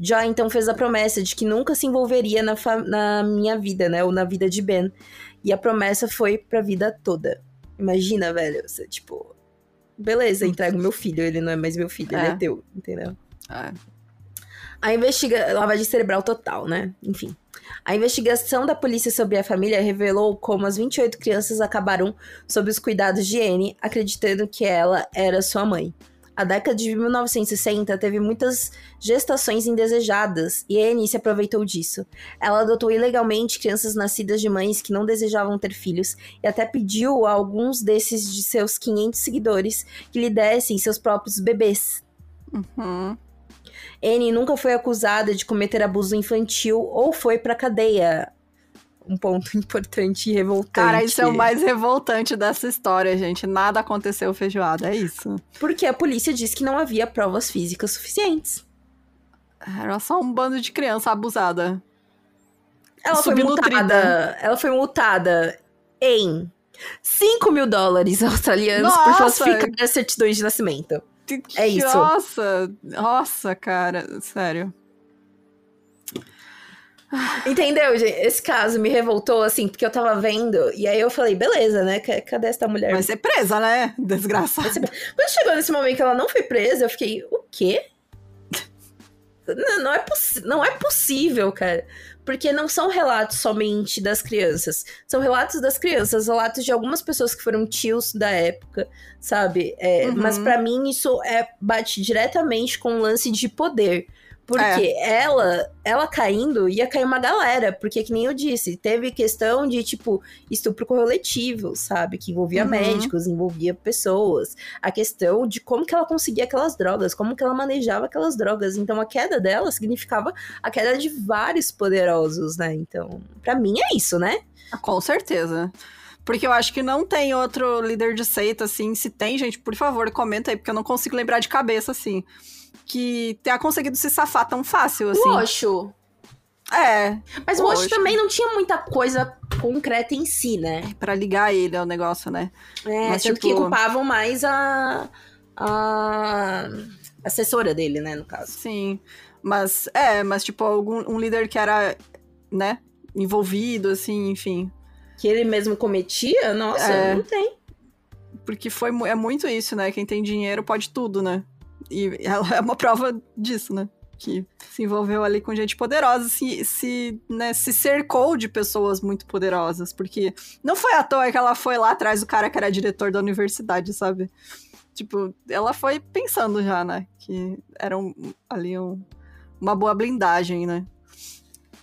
Já então fez a promessa de que nunca se envolveria na, na minha vida, né? Ou na vida de Ben. E a promessa foi pra vida toda. Imagina, velho, você, tipo... Beleza, entrega o meu filho, ele não é mais meu filho, é. ele é teu, entendeu? É. A investiga... Lavagem cerebral total, né? Enfim. A investigação da polícia sobre a família revelou como as 28 crianças acabaram sob os cuidados de Anne, acreditando que ela era sua mãe. A década de 1960 teve muitas gestações indesejadas e Annie se aproveitou disso. Ela adotou ilegalmente crianças nascidas de mães que não desejavam ter filhos e até pediu a alguns desses de seus 500 seguidores que lhe dessem seus próprios bebês. Uhum. Annie nunca foi acusada de cometer abuso infantil ou foi pra cadeia. Um ponto (laughs) importante e revoltante. Cara, isso é o mais revoltante dessa história, gente. Nada aconteceu feijoada, é isso. Porque a polícia disse que não havia provas físicas suficientes. Era só um bando de criança abusada. Ela foi multada. Ela foi multada em 5 mil dólares australianos Nossa! por falsificar certidões de nascimento. É isso. Nossa, nossa, cara, sério. Entendeu, gente? Esse caso me revoltou, assim, porque eu tava vendo, e aí eu falei, beleza, né? Cadê essa mulher? Vai ser presa, né? (laughs) Desgraçada. Quando chegou nesse momento que ela não foi presa, eu fiquei, o quê? (laughs) Não, não é, não é possível, cara. Porque não são relatos somente das crianças. São relatos das crianças, relatos de algumas pessoas que foram tios da época, sabe? É, Uhum. Mas pra mim isso é, bate diretamente com o lance de poder. Porque ela, ela caindo, ia cair uma galera. Porque, que nem eu disse, teve questão de, tipo, estupro coletivo, sabe? Que envolvia Uhum. médicos, envolvia pessoas. A questão de como que ela conseguia aquelas drogas, como que ela manejava aquelas drogas. Então, a queda dela significava a queda de vários poderosos, né? Então, pra mim é isso, né? Com certeza. Porque eu acho que não tem outro líder de seita, assim. Se tem, gente, por favor, comenta aí, porque eu não consigo lembrar de cabeça, assim. Que tenha conseguido se safar tão fácil, assim. O Osho. É, Mas o Osho Osho. também não tinha muita coisa concreta em si, né? pra ligar ele ao negócio, né? É, Mas, tipo- que culpavam mais a, a assessora dele, né, no caso. Sim. Mas, é, mas, tipo, algum um líder que era, né, envolvido, assim, enfim. Que ele mesmo cometia, nossa, É. não tem. Porque foi, é muito isso, né? Quem tem dinheiro pode tudo, né? E ela é uma prova disso, né? Que se envolveu ali com gente poderosa, se, se, né, se cercou de pessoas muito poderosas. Porque não foi à toa que ela foi lá atrás do cara que era diretor da universidade, sabe? Tipo, ela foi pensando já, né? Que era um, ali um- uma boa blindagem, né?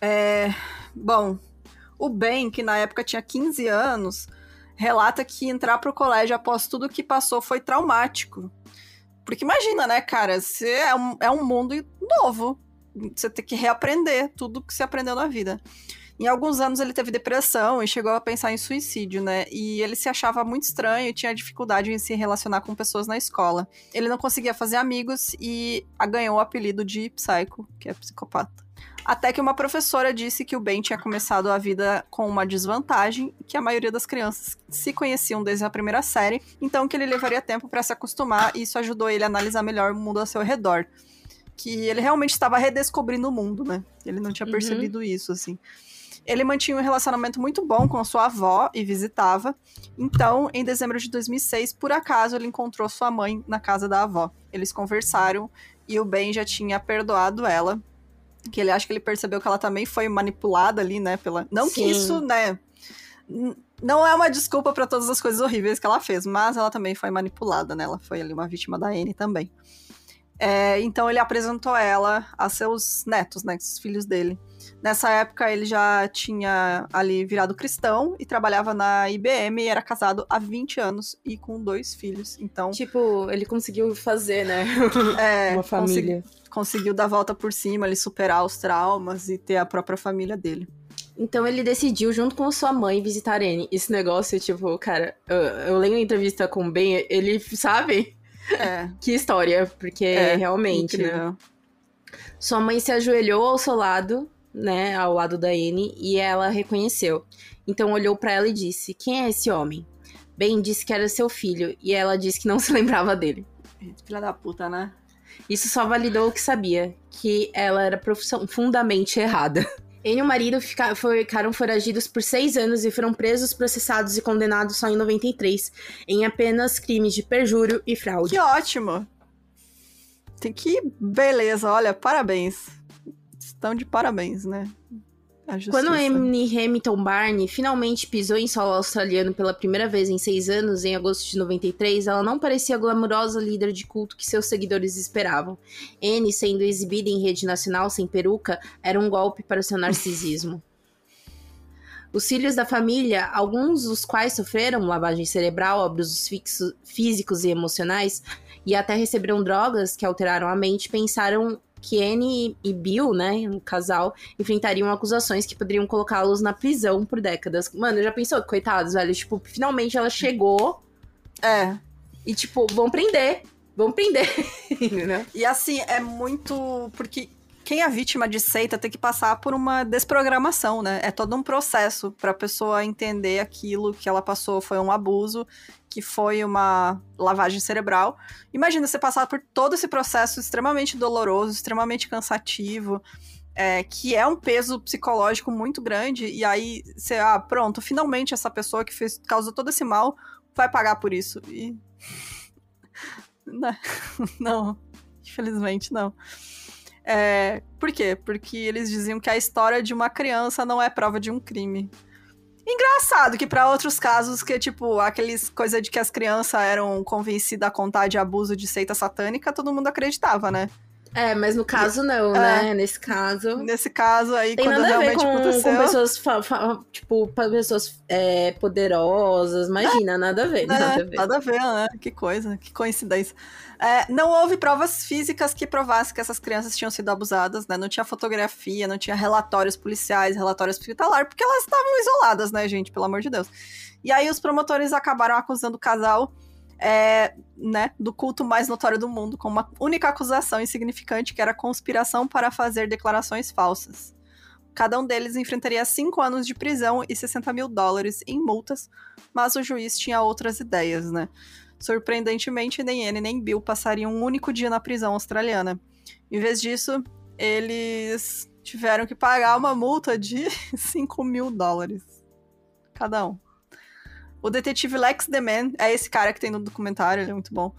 É, bom, o Ben, que na época tinha 15 anos, relata que entrar pro colégio após tudo que passou foi traumático. Porque imagina, né, cara? Você é um, é um mundo novo. Você tem que reaprender tudo que você aprendeu na vida. Em alguns anos ele teve depressão e chegou a pensar em suicídio, né? E ele se achava muito estranho e tinha dificuldade em se relacionar com pessoas na escola. Ele não conseguia fazer amigos e ganhou o apelido de Psycho, que é psicopata. Até que uma professora disse que o Ben tinha começado a vida com uma desvantagem, que a maioria das crianças se conheciam desde a primeira série, então que ele levaria tempo para se acostumar e isso ajudou ele a analisar melhor o mundo ao seu redor. Que ele realmente estava redescobrindo o mundo, né? Ele não tinha Uhum. percebido isso, assim. Ele mantinha um relacionamento muito bom com sua avó e visitava. Então, em dezembro de 2006, por acaso, ele encontrou sua mãe na casa da avó. Eles conversaram e o Ben já tinha perdoado ela. Que ele acha que ele percebeu que ela também foi manipulada ali, né? Pela... Não que Sim. isso, né? Não é uma desculpa para todas as coisas horríveis que ela fez, mas ela também foi manipulada, né? Ela foi ali uma vítima da Anne também. É, então ele apresentou ela a seus netos, né? Os filhos dele. Nessa época ele já tinha ali virado cristão e trabalhava na IBM e era casado há 20 anos e com dois filhos. Então, Tipo, ele conseguiu fazer, né? (laughs) é, Uma família. consegui- conseguiu dar a volta por cima, ele superar os traumas e ter a própria família dele. Então ele decidiu, junto com sua mãe, visitar Anne. Esse negócio, tipo, cara, eu, eu leio a entrevista com o Ben, ele sabe É, (laughs) que história, porque É, realmente, né? Sua mãe se ajoelhou ao seu lado, né, ao lado da Anne, e ela reconheceu. Então olhou pra ela e disse: Quem é esse homem? Ben disse que era seu filho, e ela disse que não (laughs) se lembrava dele. Filha da puta, né? Isso só validou o que sabia, que ela era profundamente errada. (laughs) Ele e o marido fica- ficaram foragidos por seis anos e foram presos, processados e condenados só em 93, em apenas crimes de perjúrio e fraude. Que ótimo! Tem que. Beleza, olha, parabéns. Estão de parabéns, né? Quando Anne Hamilton Barney finalmente pisou em solo australiano pela primeira vez em seis anos, em agosto de 93, ela não parecia a glamurosa líder de culto que seus seguidores esperavam. Anne, sendo exibida em rede nacional sem peruca, era um golpe para seu narcisismo. (laughs) Os filhos da família, alguns dos quais sofreram lavagem cerebral, abusos fixo- físicos e emocionais, e até receberam drogas que alteraram a mente, pensaram que Anne e Bill, né, um casal, enfrentariam acusações que poderiam colocá-los na prisão por décadas. Mano, já pensou? Coitados, velho. Tipo, finalmente ela chegou É. e, tipo, vão prender. Vão prender. (laughs) Entendeu? E assim, é muito. Porque quem é vítima de seita tem que passar por uma desprogramação, né? É todo um processo pra pessoa entender aquilo que ela passou foi um abuso, que foi uma lavagem cerebral. Imagina você passar por todo esse processo extremamente doloroso, extremamente cansativo. é, que é um peso psicológico muito grande, e aí você, ah, pronto, finalmente essa pessoa que fez, causou todo esse mal vai pagar por isso. E. (laughs) Não, (laughs) não, infelizmente não. É, por quê? Porque eles diziam que a história de uma criança não é prova de um crime. Engraçado que para outros casos que tipo aqueles coisa de que as crianças eram convencidas a contar de abuso de seita satânica, todo mundo acreditava, né? É, mas no caso não, É. né? Nesse caso. Nesse caso aí Tem quando nada a ver realmente com, aconteceu, com pessoas, tipo, pessoas é, poderosas. Imagina, nada a ver, (laughs) nada a É, ver. nada a ver, né? Que coisa, que coincidência. É, não houve provas físicas que provassem que essas crianças tinham sido abusadas, né? Não tinha fotografia, não tinha relatórios policiais, relatórios hospitalares, porque elas estavam isoladas, né, gente? Pelo amor de Deus. E aí os promotores acabaram acusando o casal, é, né, do culto mais notório do mundo, com uma única acusação insignificante, que era conspiração para fazer declarações falsas. Cada um deles enfrentaria cinco anos de prisão e 60 mil dólares em multas, mas o juiz tinha outras ideias, né? Surpreendentemente, nem ele nem Bill passariam um único dia na prisão australiana. Em vez disso, eles tiveram que pagar uma multa de (laughs) 5 mil dólares. Cada um. O detetive Lex Deman é esse cara que tem no documentário, ele é muito bom.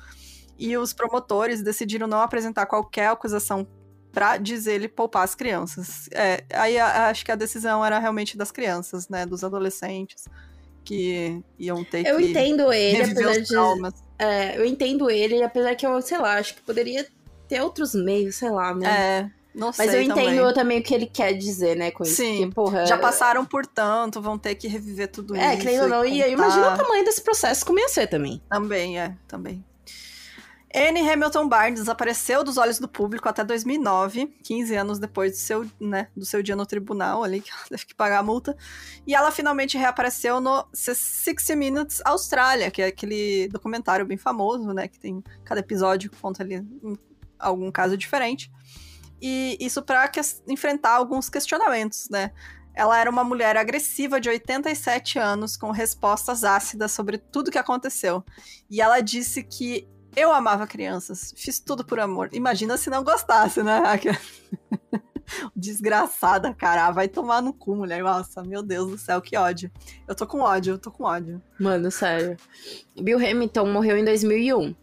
E os promotores decidiram não apresentar qualquer acusação pra dizer ele poupar as crianças. É, aí a- acho que a decisão era realmente das crianças, né? Dos adolescentes que iam ter Eu que entendo ele, apesar de. É, eu entendo ele, apesar que eu, sei lá, acho que poderia ter outros meios, sei lá, né? É, não sei Mas eu entendo também. também o que ele quer dizer, né, com isso. Sim, Porque, porra, Já passaram por tanto, vão ter que reviver tudo É, isso. querendo ou não, e contar. imagino o tamanho desse processo como ia ser também. Também, é, também. Anne Hamilton Barnes desapareceu dos olhos do público até 2009, 15 anos depois do seu, né, do seu dia no tribunal ali, que ela (laughs) teve que pagar a multa. E ela finalmente reapareceu no 60 Minutes Austrália, que é aquele documentário bem famoso, né, que tem cada episódio que conta ali um- algum caso diferente. E isso para enfrentar alguns questionamentos, né? Ela era uma mulher agressiva de 87 anos, com respostas ácidas sobre tudo que aconteceu. E ela disse que eu amava crianças, fiz tudo por amor. Imagina se não gostasse, né? (laughs) Desgraçada, cara. Vai tomar no cu, mulher. Nossa, meu Deus do céu, que ódio. Eu tô com ódio, eu tô com ódio. Mano, sério. Bill Hamilton morreu em 2001,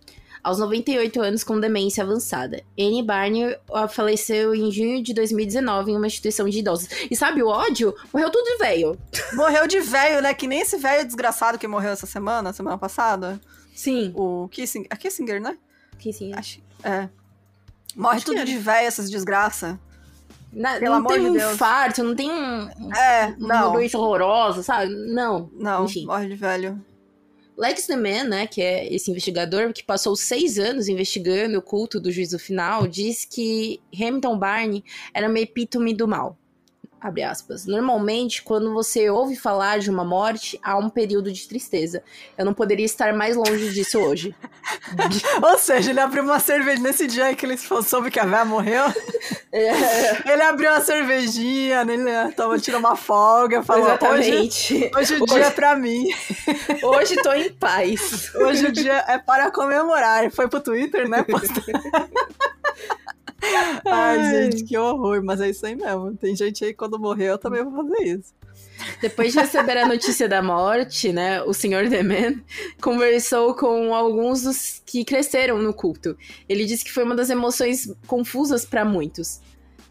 aos 98 anos com demência avançada. Anne Barney ah, faleceu em junho de 2019 em uma instituição de idosos. E sabe o ódio? Morreu tudo de velho. Morreu de velho, né? Que nem esse velho desgraçado que morreu essa semana, semana passada. Sim. O Kissinger, é Kissinger, né? Sim. Acho, é. Morre Acho tudo é. de velho, essas desgraças. Na- Pelo não tem um Deus. infarto, não tem um, É, uma não. doença horrorosa, sabe? Não. Não, Enfim. morre de velho. Lex Deman, né, que é esse investigador que passou seis anos investigando o culto do juízo final, diz que Hamilton Barney era uma epítome do mal. Abre aspas. Normalmente, quando você ouve falar de uma morte, há um período de tristeza. Eu não poderia estar mais longe disso hoje. (laughs) Ou seja, ele abriu uma cerveja nesse dia que ele soube que a véia morreu. É, Ele abriu uma cervejinha, ele né, tava tirando uma folga, falou: hoje, exatamente. hoje o dia é pra mim. Hoje tô em paz. Hoje o dia é para comemorar. Foi pro Twitter, né? (laughs) Ai, gente, que horror. Mas é isso aí mesmo. Tem gente aí quando morrer, eu também vou fazer isso. Depois de receber a notícia da morte, né, o Sr. Deman conversou com alguns dos que cresceram no culto. Ele disse que foi uma das emoções confusas para muitos.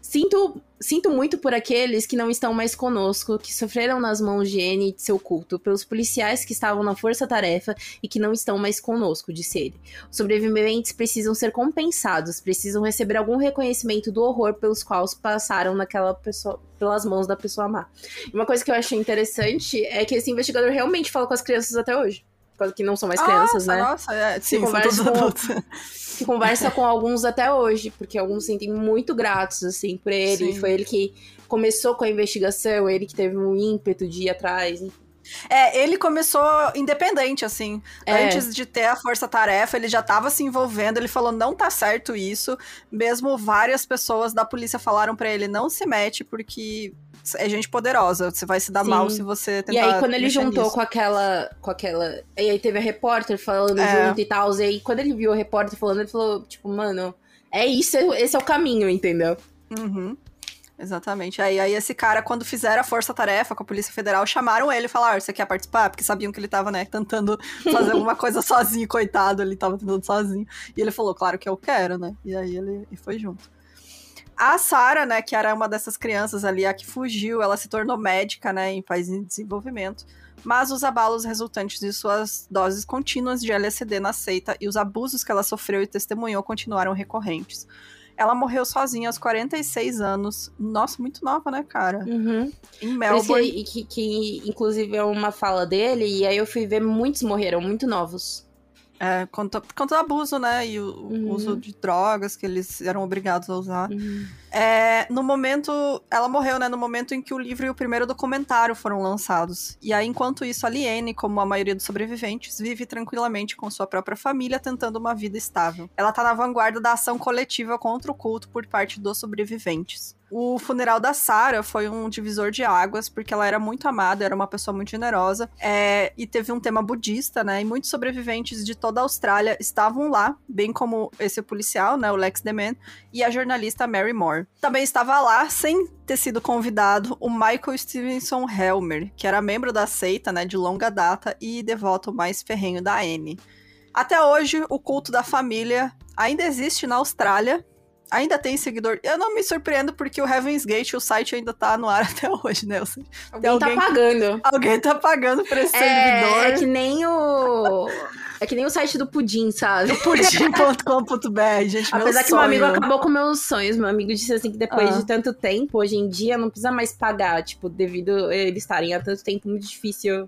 Sinto, sinto muito por aqueles que não estão mais conosco, que sofreram nas mãos de N e de seu culto, pelos policiais que estavam na força-tarefa e que não estão mais conosco, disse ele. Os sobreviventes precisam ser compensados, precisam receber algum reconhecimento do horror pelos quais passaram naquela pessoa, pelas mãos da pessoa má. Uma coisa que eu achei interessante é que esse investigador realmente fala com as crianças até hoje. Que não são mais crianças, nossa, né? Nossa, é, sim, são conversa com- adultos. (laughs) que conversa com alguns até hoje, porque alguns se sentem muito gratos, assim, por ele. Sim. Foi ele que começou com a investigação, ele que teve um ímpeto de ir atrás. É, ele começou independente, assim. É. Antes de ter a força-tarefa, ele já tava se envolvendo. Ele falou: não tá certo isso. Mesmo várias pessoas da polícia falaram pra ele: não se mete, porque é gente poderosa. Você vai se dar Sim. mal se você tentar. E aí, quando ele juntou nisso. com aquela, com aquela. E aí teve a repórter falando É. junto e tal. E aí, quando ele viu a repórter falando, ele falou, tipo, mano, é isso, esse é o caminho, entendeu? Uhum. Exatamente. Aí, aí esse cara, quando fizeram a força-tarefa com a Polícia Federal, chamaram ele e falaram: você quer participar? Porque sabiam que ele tava, né, tentando fazer alguma coisa sozinho, coitado, ele tava tentando sozinho. E ele falou, claro que eu quero, né? E aí ele e foi junto. A Sarah, né, que era uma dessas crianças ali, a que fugiu, ela se tornou médica, né, em país em desenvolvimento. Mas os abalos resultantes de suas doses contínuas de LSD na seita e os abusos que ela sofreu e testemunhou continuaram recorrentes. Ela morreu sozinha aos 46 anos. Nossa, muito nova, né, cara? Uhum. Em Melbourne. que, que, que, inclusive, é uma fala dele, e aí eu fui ver muitos morreram, muito novos. É, por conta do abuso, né? E o, o Uhum. uso de drogas que eles eram obrigados a usar. É, no momento. Ela morreu, né? No momento em que o livro e o primeiro documentário foram lançados. E aí, enquanto isso, a Liene, como a maioria dos sobreviventes, vive tranquilamente com sua própria família, tentando uma vida estável. Ela tá na vanguarda da ação coletiva contra o culto por parte dos sobreviventes. O funeral da Sarah foi um divisor de águas, porque ela era muito amada, era uma pessoa muito generosa, é, e teve um tema budista, né? E muitos sobreviventes de toda a Austrália estavam lá, bem como esse policial, né? O Lex Deman, e a jornalista Mary Moore. Também estava lá, sem ter sido convidado, o Michael Stevenson Helmer, que era membro da seita, né, de longa data e devoto mais ferrenho da Anne. Até hoje, o culto da família ainda existe na Austrália. Ainda tem seguidor. Eu não me surpreendo porque o Heaven's Gate, o site ainda tá no ar (laughs) até hoje, né? Sei- Alguém, alguém tá pagando. Alguém tá pagando por esse É, servidor. é que nem o. É que nem o site do Pudim, sabe? (laughs) Pudim.com.br, gente. Apesar que meu amigo acabou com meus sonhos. Meu amigo disse assim que depois Ah. de tanto tempo, hoje em dia, não precisa mais pagar. Tipo, devido a eles estarem há tanto tempo, muito difícil.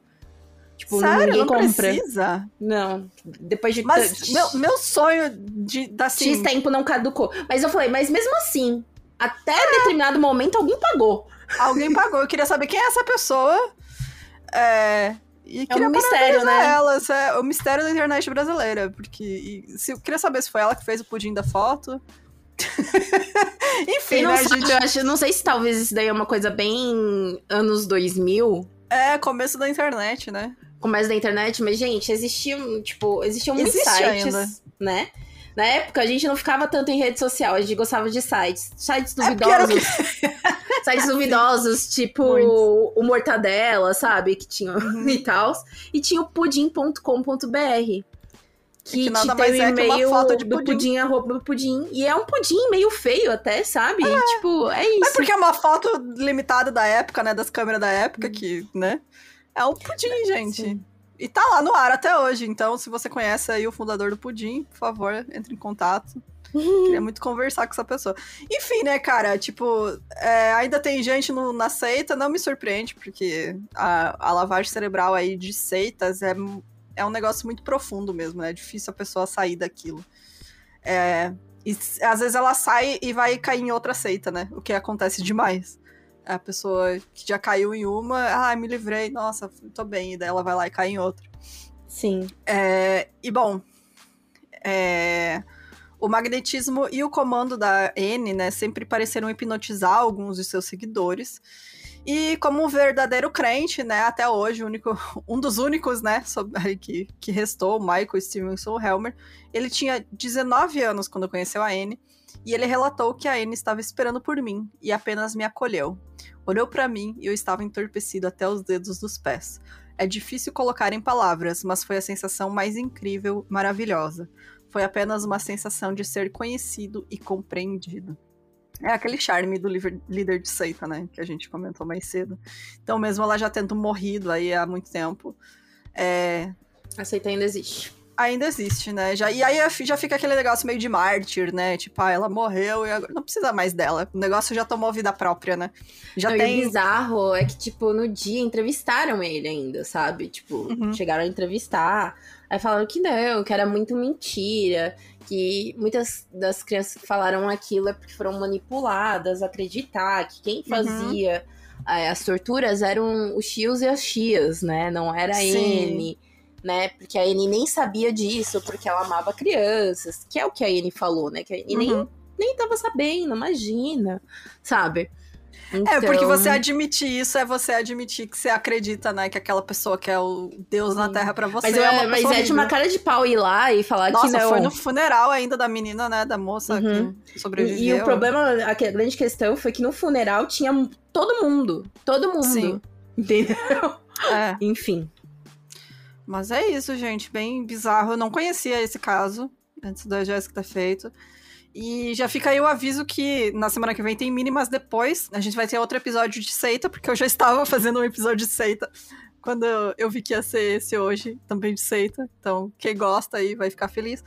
Tipo, Sério, ninguém não compra. precisa. Não. Depois de Mas meu, meu sonho de da assim, X tempo não caducou. Mas eu falei, mas mesmo assim, até determinado momento alguém pagou. alguém pagou. Eu queria saber quem é essa pessoa. É, e queria um mistério, né? Ela, Isso é o mistério da internet brasileira. Porque e, se, eu queria saber se foi ela que fez o pudim da foto. (laughs) Enfim, não né, sabe, gente? eu acho, não sei se talvez isso daí é uma coisa bem anos 2000, É começo da internet, né? Começo da internet, mas, gente, existiam, tipo, existiam muitos Existe sites, ainda. né? Na época, a gente não ficava tanto em rede social, a gente gostava de sites. Sites É duvidosos. (laughs) sites duvidosos, tipo Muito. o Mortadela, sabe? Que tinha Uhum. (laughs) e tal. E tinha o pudim.com.br. Que, que nada mais o é que uma foto de do pudim. pudim, arroba pudim. E é um pudim meio feio até, sabe? Tipo, é isso. Mas porque é uma foto limitada da época, né? Das câmeras da época, que, né? É um pudim, gente. Sim. E tá lá no ar até hoje. Então, se você conhece aí o fundador do pudim, por favor, entre em contato. Queria muito conversar com essa pessoa. Enfim, né, cara? Tipo, é, ainda tem gente no- na seita, não me surpreende, porque a, a lavagem cerebral aí de seitas é, é um negócio muito profundo mesmo, né? É difícil a pessoa sair daquilo. É, e às vezes ela sai e vai cair em outra seita, né? O que acontece demais. A pessoa que já caiu em uma, ah, me livrei, nossa, tô bem, e daí ela vai lá e cai em outra. Sim. É, e bom, é, o magnetismo e o comando da N, né, sempre pareceram hipnotizar alguns de seus seguidores. E como um verdadeiro crente, né, até hoje, único, (laughs) um dos únicos, né, sob- (laughs) aí que, que restou, o Michael Stevenson Helmer, ele tinha 19 anos quando conheceu a N, e ele relatou que a N estava esperando por mim e apenas me acolheu. Olhou para mim e eu estava entorpecido até os dedos dos pés. É difícil colocar em palavras, mas foi a sensação mais incrível, maravilhosa. Foi apenas uma sensação de ser conhecido e compreendido. É aquele charme do líder de seita, né? Que a gente comentou mais cedo. Então, mesmo ela já tendo morrido aí há muito tempo. É... A seita ainda existe. Ainda existe, né? Já, e aí já fica aquele negócio meio de mártir, né? Tipo, ah, ela morreu e agora não precisa mais dela. O negócio já tomou vida própria, né? Já não, tem. E o bizarro é que, tipo, no dia entrevistaram ele ainda, sabe? Tipo, uhum. chegaram a entrevistar. Aí falaram que não, que era muito mentira, que muitas das crianças que falaram aquilo é porque foram manipuladas a acreditar que quem uhum. fazia uhum. as torturas eram os tios e as tias, né? Não era a N, né? Porque a N nem sabia disso, porque ela amava crianças, que é o que a N falou, né? Que a uhum. nem, nem tava sabendo, imagina, sabe? Então... É, porque você então admitir isso é você admitir que você acredita, né? Que aquela pessoa que é o Deus na Terra para você mas, é uma Mas é de uma cara de pau ir lá e falar Nossa, que não. foi no funeral ainda da menina, né? Da moça uhum. que sobreviveu. E, e, o problema, a grande questão foi que no funeral tinha todo mundo. Todo mundo. Sim. Entendeu? É. Enfim. Mas é isso, gente. Bem bizarro. Eu não conhecia esse caso antes da Jéssica ter feito. E já fica aí o aviso que na semana que vem tem mínimas depois. A gente vai ter outro episódio de seita, porque eu já estava (laughs) fazendo um episódio de seita quando eu vi que ia ser esse hoje, também de seita. Então, quem gosta aí vai ficar feliz.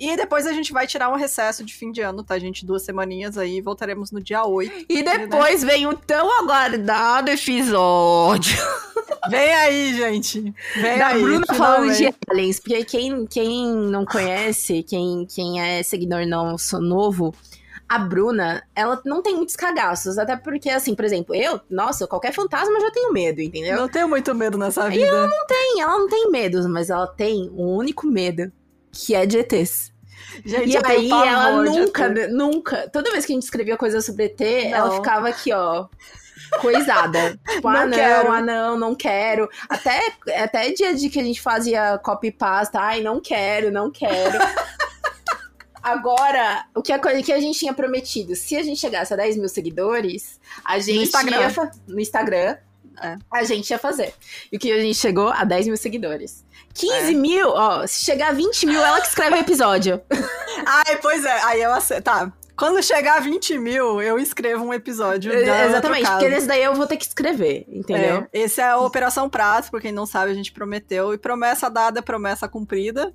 E depois a gente vai tirar um recesso de fim de ano, tá, gente? Duas semaninhas aí, voltaremos no dia 8. E né? depois né? vem o tão aguardado episódio. Vem aí, gente. Vem da aí. Bruna falando de aliens. Porque quem, quem não conhece, quem, quem é seguidor nosso novo, a Bruna, ela não tem muitos cagaços. Até porque, assim, por exemplo, eu, nossa, qualquer fantasma eu já tenho medo, entendeu? Não tenho muito medo nessa vida. E ela não tem, ela não tem medo, mas ela tem um único medo que é de ETs. Gente, e aí ela nunca, nunca, toda vez que a gente escrevia coisa sobre ET, não. ela ficava aqui, ó, coisada. Tipo, não ah, não, quero. ah, não, não quero. Até, até dia de que a gente fazia copy pasta, ai, não quero, não quero. (laughs) Agora, o que a, que a gente tinha prometido? Se a gente chegasse a 10 mil seguidores, a gente no Instagram. ia no Instagram, é. a gente ia fazer. E o que a gente chegou a 10 mil seguidores. 15 é. mil, ó, se chegar a 20 mil, ela que escreve o episódio. (laughs) Ai, pois é, aí eu aceito. Tá. Quando chegar a 20 mil, eu escrevo um episódio. Exatamente, porque nesse daí eu vou ter que escrever, entendeu? É, esse é a Operação Prato, por quem não sabe, a gente prometeu. E promessa dada, promessa cumprida.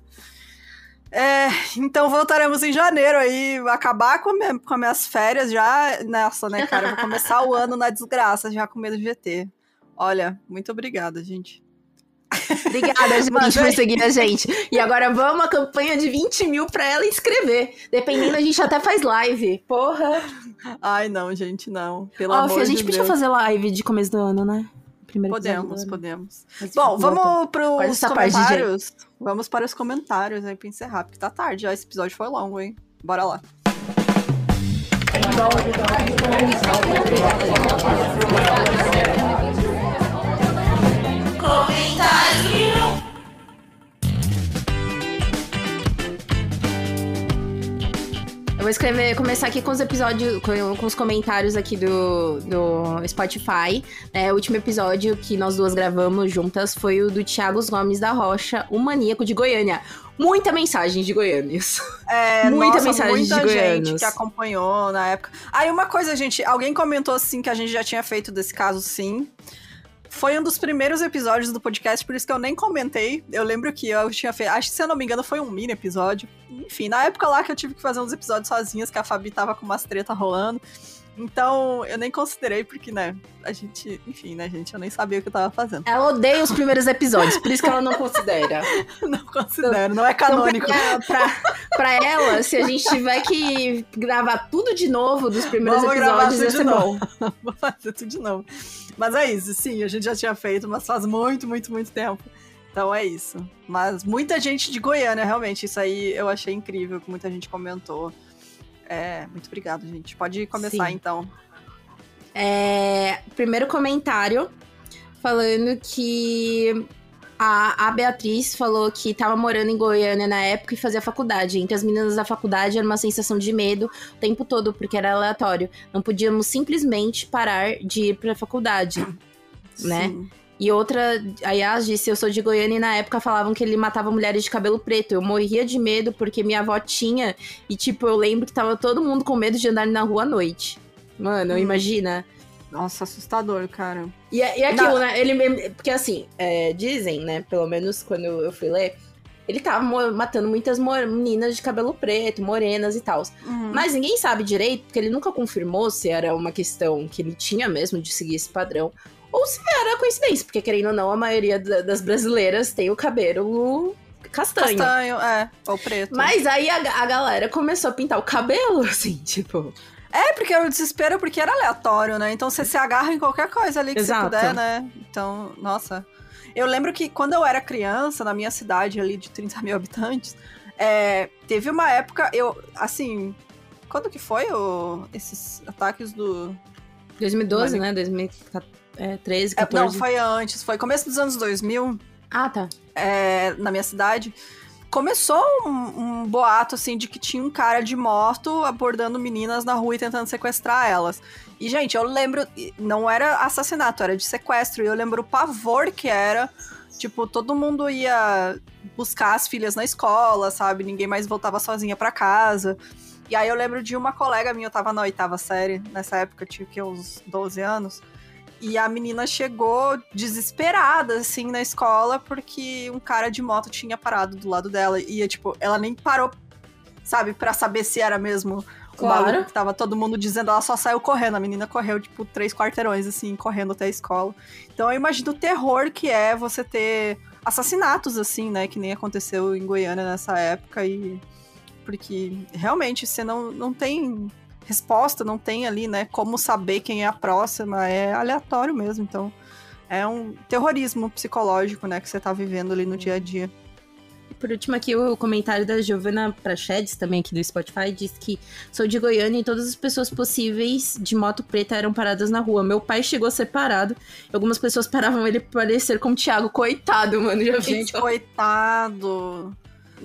É, então voltaremos em janeiro aí, acabar com, minha, com minhas férias já. Nessa, né, cara? Vou começar o ano na desgraça, já com medo de GT. Olha, muito obrigada, gente. Obrigada, gente, Mas, por seguir a gente. E agora vamos a campanha de 20 mil pra ela inscrever. Dependendo, a gente até faz live. Porra. Ai, não, gente, não. Pelo oh, amor a gente de podia Deus. fazer live de começo do ano, né? Primeiro podemos, podemos. Bom, vamos para os comentários. Parte, vamos para os comentários aí pra encerrar, porque tá tarde já. Esse episódio foi longo, hein? Bora lá. Eu vou escrever, começar aqui com os episódios, com, com os comentários aqui do, do Spotify. É, o último episódio que nós duas gravamos juntas foi o do Thiago Gomes da Rocha, o maníaco de Goiânia. Muita mensagem de goiânios. É, (laughs) muita nossa, mensagem muita de goiânios. gente que acompanhou na época. Aí uma coisa, gente, alguém comentou assim que a gente já tinha feito desse caso, sim. Foi um dos primeiros episódios do podcast, por isso que eu nem comentei. Eu lembro que eu tinha feito. Acho que, se eu não me engano, foi um mini episódio. Enfim, na época lá que eu tive que fazer uns episódios sozinhas, que a Fabi tava com umas treta rolando. Então, eu nem considerei, porque, né, a gente, enfim, né, gente, eu nem sabia o que eu tava fazendo. Ela odeia os primeiros episódios, por isso que ela não considera. (laughs) não considero, não é canônico. Então, pra, pra, ela, se a gente tiver que gravar tudo de novo dos primeiros Vamos episódios, ia ser bom. Vou (laughs) fazer tudo de novo. Mas é isso, sim, a gente já tinha feito, mas faz muito, muito, muito tempo. Então é isso. Mas muita gente de Goiânia, realmente, isso aí eu achei incrível, que muita gente comentou. É, muito obrigado, gente. Pode começar Sim. então. É, primeiro comentário falando que a, a Beatriz falou que estava morando em Goiânia na época e fazia faculdade. Entre as meninas da faculdade era uma sensação de medo o tempo todo, porque era aleatório. Não podíamos simplesmente parar de ir para a faculdade, né? E outra, a Yas disse, eu sou de Goiânia e na época falavam que ele matava mulheres de cabelo preto. Eu morria de medo porque minha avó tinha e, tipo, eu lembro que tava todo mundo com medo de andar na rua à noite. Mano, hum. imagina. Nossa, assustador, cara. E, é, e é aquilo, Não. né? Ele, porque assim, é, dizem, né? Pelo menos quando eu fui ler, ele tava matando muitas meninas de cabelo preto, morenas e tal. Uhum. Mas ninguém sabe direito, porque ele nunca confirmou se era uma questão que ele tinha mesmo de seguir esse padrão ou se era coincidência, porque querendo ou não, a maioria das brasileiras tem o cabelo castanho. Castanho, é, ou preto. Mas aí a, a galera começou a pintar o cabelo, (laughs) assim, tipo. É, porque o desespero porque era aleatório, né? Então você se agarra em qualquer coisa ali que Exato. você puder, né? Então, nossa. Eu lembro que quando eu era criança, na minha cidade ali de 30 mil habitantes, é, teve uma época, eu, assim, quando que foi o, esses ataques do... 2012, né? 2014 é, 13, 14. É, não, foi antes. Foi começo dos anos 2000. Ah, tá. É, na minha cidade. Começou um, um, boato, assim, de que tinha um cara de moto abordando meninas na rua e tentando sequestrar elas. E, gente, eu lembro... Não era assassinato, era de sequestro. E eu lembro o pavor que era. Tipo, todo mundo ia buscar as filhas na escola, sabe? Ninguém mais voltava sozinha para casa. E aí eu lembro de uma colega minha, eu tava na oitava série, nessa época eu tinha que, uns 12 anos. E a menina chegou desesperada, assim, na escola, porque um cara de moto tinha parado do lado dela. E, tipo, ela nem parou, sabe, para saber se era mesmo claro. o maluco que tava todo mundo dizendo. Ela só saiu correndo. A menina correu, tipo, três quarteirões, assim, correndo até a escola. Então eu imagino o terror que é você ter assassinatos, assim, né? Que nem aconteceu em Goiânia nessa época. E. Porque realmente você não, não tem resposta, não tem ali, né, como saber quem é a próxima, é aleatório mesmo, então é um terrorismo psicológico, né, que você tá vivendo ali no dia a dia. Por último aqui, o comentário da Giovana Prachedes, também aqui do Spotify, diz que sou de Goiânia e todas as pessoas possíveis de moto preta eram paradas na rua. Meu pai chegou a ser parado, algumas pessoas paravam ele para parecer como Thiago. Coitado, mano, já Gente, coitado.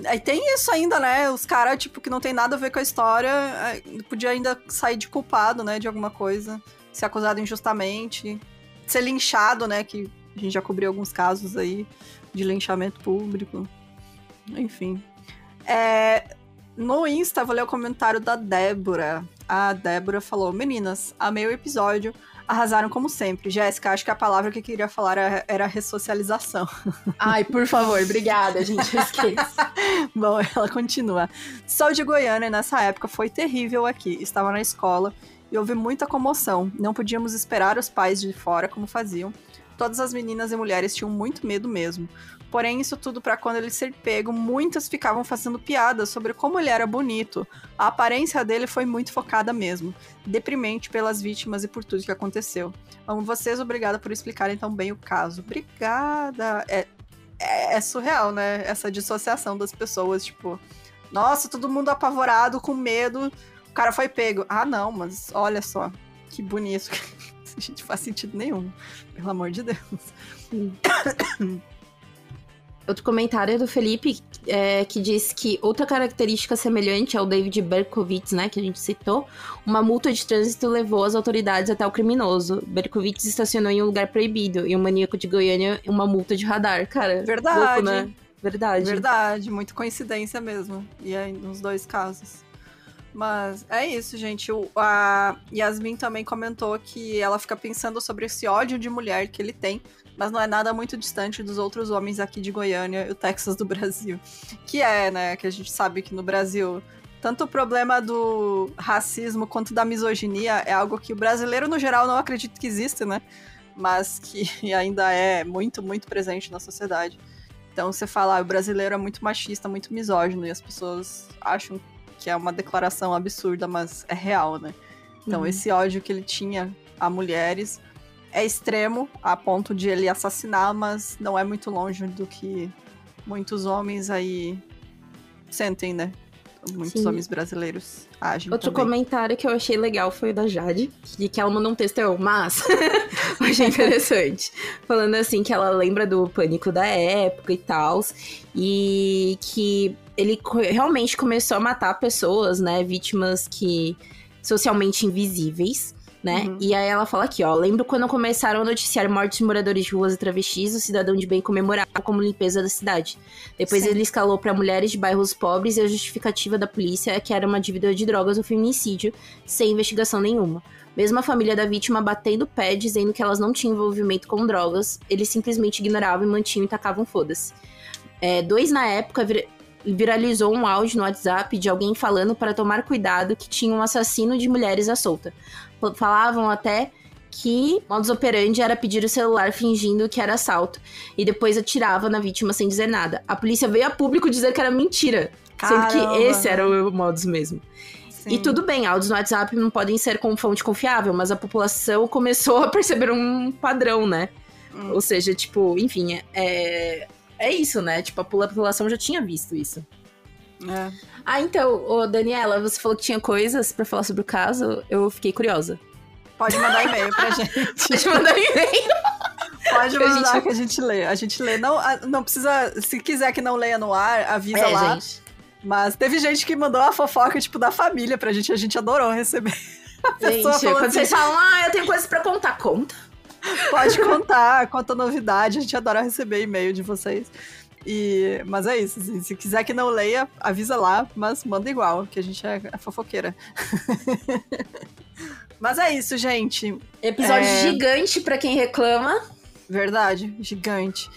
Aí tem isso ainda, né? Os caras, tipo, que não tem nada a ver com a história, é, podia ainda sair de culpado, né? De alguma coisa. Ser acusado injustamente. Ser linchado, né? Que a gente já cobriu alguns casos aí de linchamento público. Enfim. É, no Insta, vou ler o comentário da Débora. A Débora falou: Meninas, amei o episódio arrasaram como sempre. Jéssica, acho que a palavra que eu queria falar era, era ressocialização. (laughs) Ai, por favor, obrigada, gente esquece. (laughs) Bom, ela continua. Sou de Goiânia e nessa época foi terrível aqui. Estava na escola e houve muita comoção. Não podíamos esperar os pais de fora como faziam. Todas as meninas e mulheres tinham muito medo mesmo. Porém, isso tudo para quando ele ser pego, muitas ficavam fazendo piadas sobre como ele era bonito. A aparência dele foi muito focada mesmo. Deprimente pelas vítimas e por tudo que aconteceu. Amo vocês, obrigada por explicarem tão bem o caso. Obrigada. É, é, é surreal, né? Essa dissociação das pessoas, tipo, nossa, todo mundo apavorado, com medo. O cara foi pego. Ah, não, mas olha só, que bonito. A (laughs) gente faz sentido nenhum, pelo amor de Deus. (coughs) Outro comentário é do Felipe, é, que diz que outra característica semelhante ao David Berkowitz, né, que a gente citou, uma multa de trânsito levou as autoridades até o criminoso. Berkowitz estacionou em um lugar proibido e o maníaco de Goiânia uma multa de radar, cara. Verdade. Louco, né? Verdade. Verdade, muito coincidência mesmo. E aí, nos dois casos. Mas é isso, gente. O, a Yasmin também comentou que ela fica pensando sobre esse ódio de mulher que ele tem mas não é nada muito distante dos outros homens aqui de Goiânia e o Texas do Brasil. Que é, né, que a gente sabe que no Brasil tanto o problema do racismo quanto da misoginia é algo que o brasileiro no geral não acredita que existe, né? Mas que (laughs) ainda é muito, muito presente na sociedade. Então você fala, ah, o brasileiro é muito machista, muito misógino, e as pessoas acham que é uma declaração absurda, mas é real, né? Então uhum. esse ódio que ele tinha a mulheres é extremo a ponto de ele assassinar, mas não é muito longe do que muitos homens aí sentem, né? Muitos Sim. homens brasileiros agem. Outro também. comentário que eu achei legal foi o da Jade, de que ela mandou um texto, eu, mas (laughs) achei interessante. Falando assim que ela lembra do pânico da época e tal, e que ele realmente começou a matar pessoas, né? Vítimas que socialmente invisíveis né? Uhum. E aí ela fala aqui, ó. Lembro quando começaram a noticiar mortes de moradores de ruas e travestis, o cidadão de bem comemorava como limpeza da cidade. Depois Sim. ele escalou para mulheres de bairros pobres e a justificativa da polícia é que era uma dívida de drogas ou feminicídio, sem investigação nenhuma. Mesmo a família da vítima batendo o pé, dizendo que elas não tinham envolvimento com drogas, eles simplesmente ignoravam e mantinham e tacavam foda-se. É, dois na época vir viralizou um áudio no WhatsApp de alguém falando para tomar cuidado que tinha um assassino de mulheres à solta. Falavam até que modus operandi era pedir o celular fingindo que era assalto e depois atirava na vítima sem dizer nada. A polícia veio a público dizer que era mentira, Caramba. sendo que esse era o modus mesmo. Sim. E tudo bem, áudios no WhatsApp não podem ser com fonte confiável, mas a população começou (laughs) a perceber um padrão, né? Hum. Ou seja, tipo, enfim, é, é isso, né? Tipo, a população já tinha visto isso. É. Ah, então, ô Daniela, você falou que tinha coisas para falar sobre o caso. Eu fiquei curiosa. Pode mandar e-mail pra (laughs) gente. Pode mandar e-mail. Pode mandar gente... que a gente lê. A gente lê. Não, não precisa. Se quiser que não leia no ar, avisa é, lá. Gente. Mas teve gente que mandou a fofoca, tipo, da família pra gente. A gente adorou receber. (laughs) A gente, quando assim, vocês falam, ah, eu tenho coisas pra contar, conta. Pode contar, conta novidade. A gente adora receber e-mail de vocês. E, mas é isso. Assim, se quiser que não leia, avisa lá, mas manda igual, que a gente é, é fofoqueira. (laughs) mas é isso, gente. Episódio é... gigante para quem reclama. Verdade, gigante.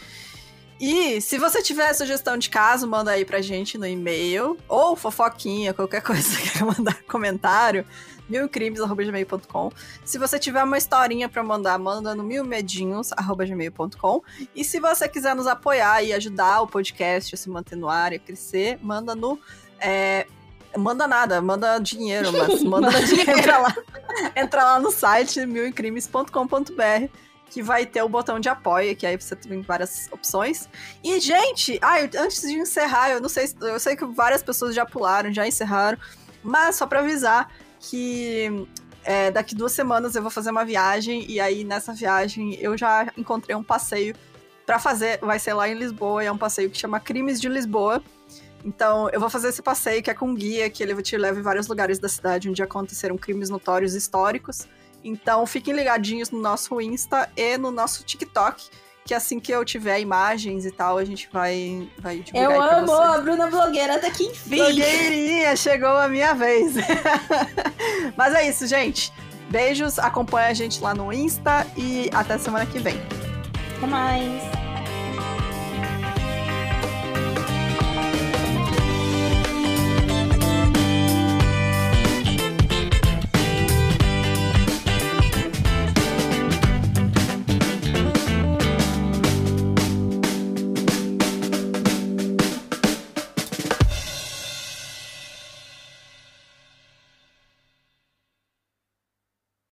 E se você tiver sugestão de caso, manda aí pra gente no e-mail. Ou fofoquinha, qualquer (laughs) coisa que quer mandar comentário milcrimes.gmail.com. Se você tiver uma historinha para mandar, manda no milmedinhos.gmail.com. E se você quiser nos apoiar e ajudar o podcast a se manter no ar e a crescer, manda no. É, manda nada, manda dinheiro, mas (laughs) manda, manda dinheiro. Entra lá, entra lá no site milcrimes.com.br que vai ter o botão de apoio, que aí você tem várias opções. E, gente, ah, antes de encerrar, eu não sei, eu sei que várias pessoas já pularam, já encerraram, mas só para avisar, que é, daqui duas semanas eu vou fazer uma viagem e aí nessa viagem eu já encontrei um passeio para fazer, vai ser lá em Lisboa, e é um passeio que chama Crimes de Lisboa. Então, eu vou fazer esse passeio que é com guia, que ele te leva em vários lugares da cidade onde aconteceram crimes notórios históricos. Então, fiquem ligadinhos no nosso Insta e no nosso TikTok, que assim que eu tiver imagens e tal, a gente vai, vai divulgar Eu amo a Bruna Blogueira até que enfim. Blogueirinha, chegou a minha vez. (laughs) Mas é isso, gente. Beijos, acompanha a gente lá no Insta e até semana que vem. Até mais.